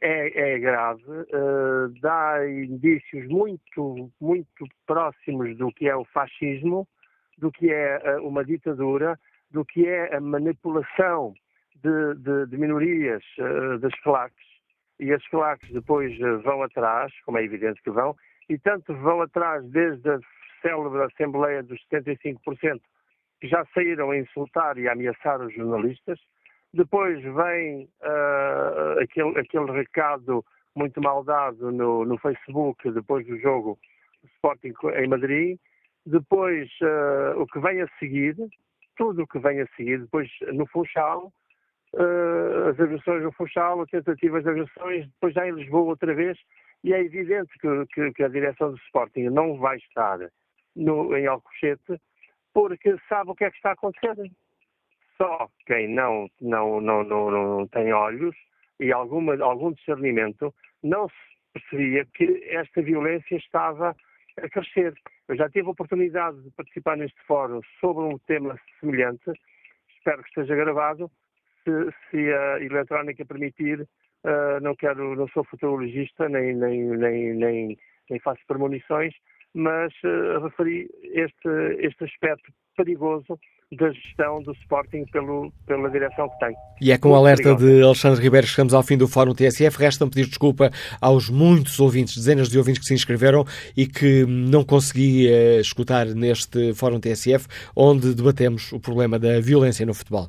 é, é grave, uh, dá indícios muito, muito próximos do que é o fascismo, do que é eh, uma ditadura, do que é a manipulação de, de, de minorias uh, das claques, e as claques depois uh, vão atrás, como é evidente que vão, e tanto vão atrás desde a célebre Assembleia dos 75%, que já saíram a insultar e a ameaçar os jornalistas, depois vem uh, aquele, aquele recado muito mal dado no, no Facebook depois do jogo Sporting em Madrid, depois, uh, o que vem a seguir, tudo o que vem a seguir, depois no Funchal, uh, as agressões no Funchal, as tentativas de agressões, depois já em Lisboa outra vez, e é evidente que, que, que a direção do Sporting não vai estar no, em Alcochete, porque sabe o que é que está a acontecer. Só quem não, não, não, não, não tem olhos e alguma, algum discernimento não se percebia que esta violência estava a crescer. Eu já tive a oportunidade de participar neste fórum sobre um tema semelhante, espero que esteja gravado, se, se a eletrónica permitir, uh, não quero, não sou futurologista, nem, nem, nem, nem, nem faço premonições, mas uh, referi este, este aspecto perigoso da gestão do Sporting pelo, pela direção que tem. E é com o alerta de Alexandre Ribeiro que chegamos ao fim do Fórum TSF. Resta-me pedir desculpa aos muitos ouvintes, dezenas de ouvintes que se inscreveram e que não consegui uh, escutar neste Fórum TSF, onde debatemos o problema da violência no futebol.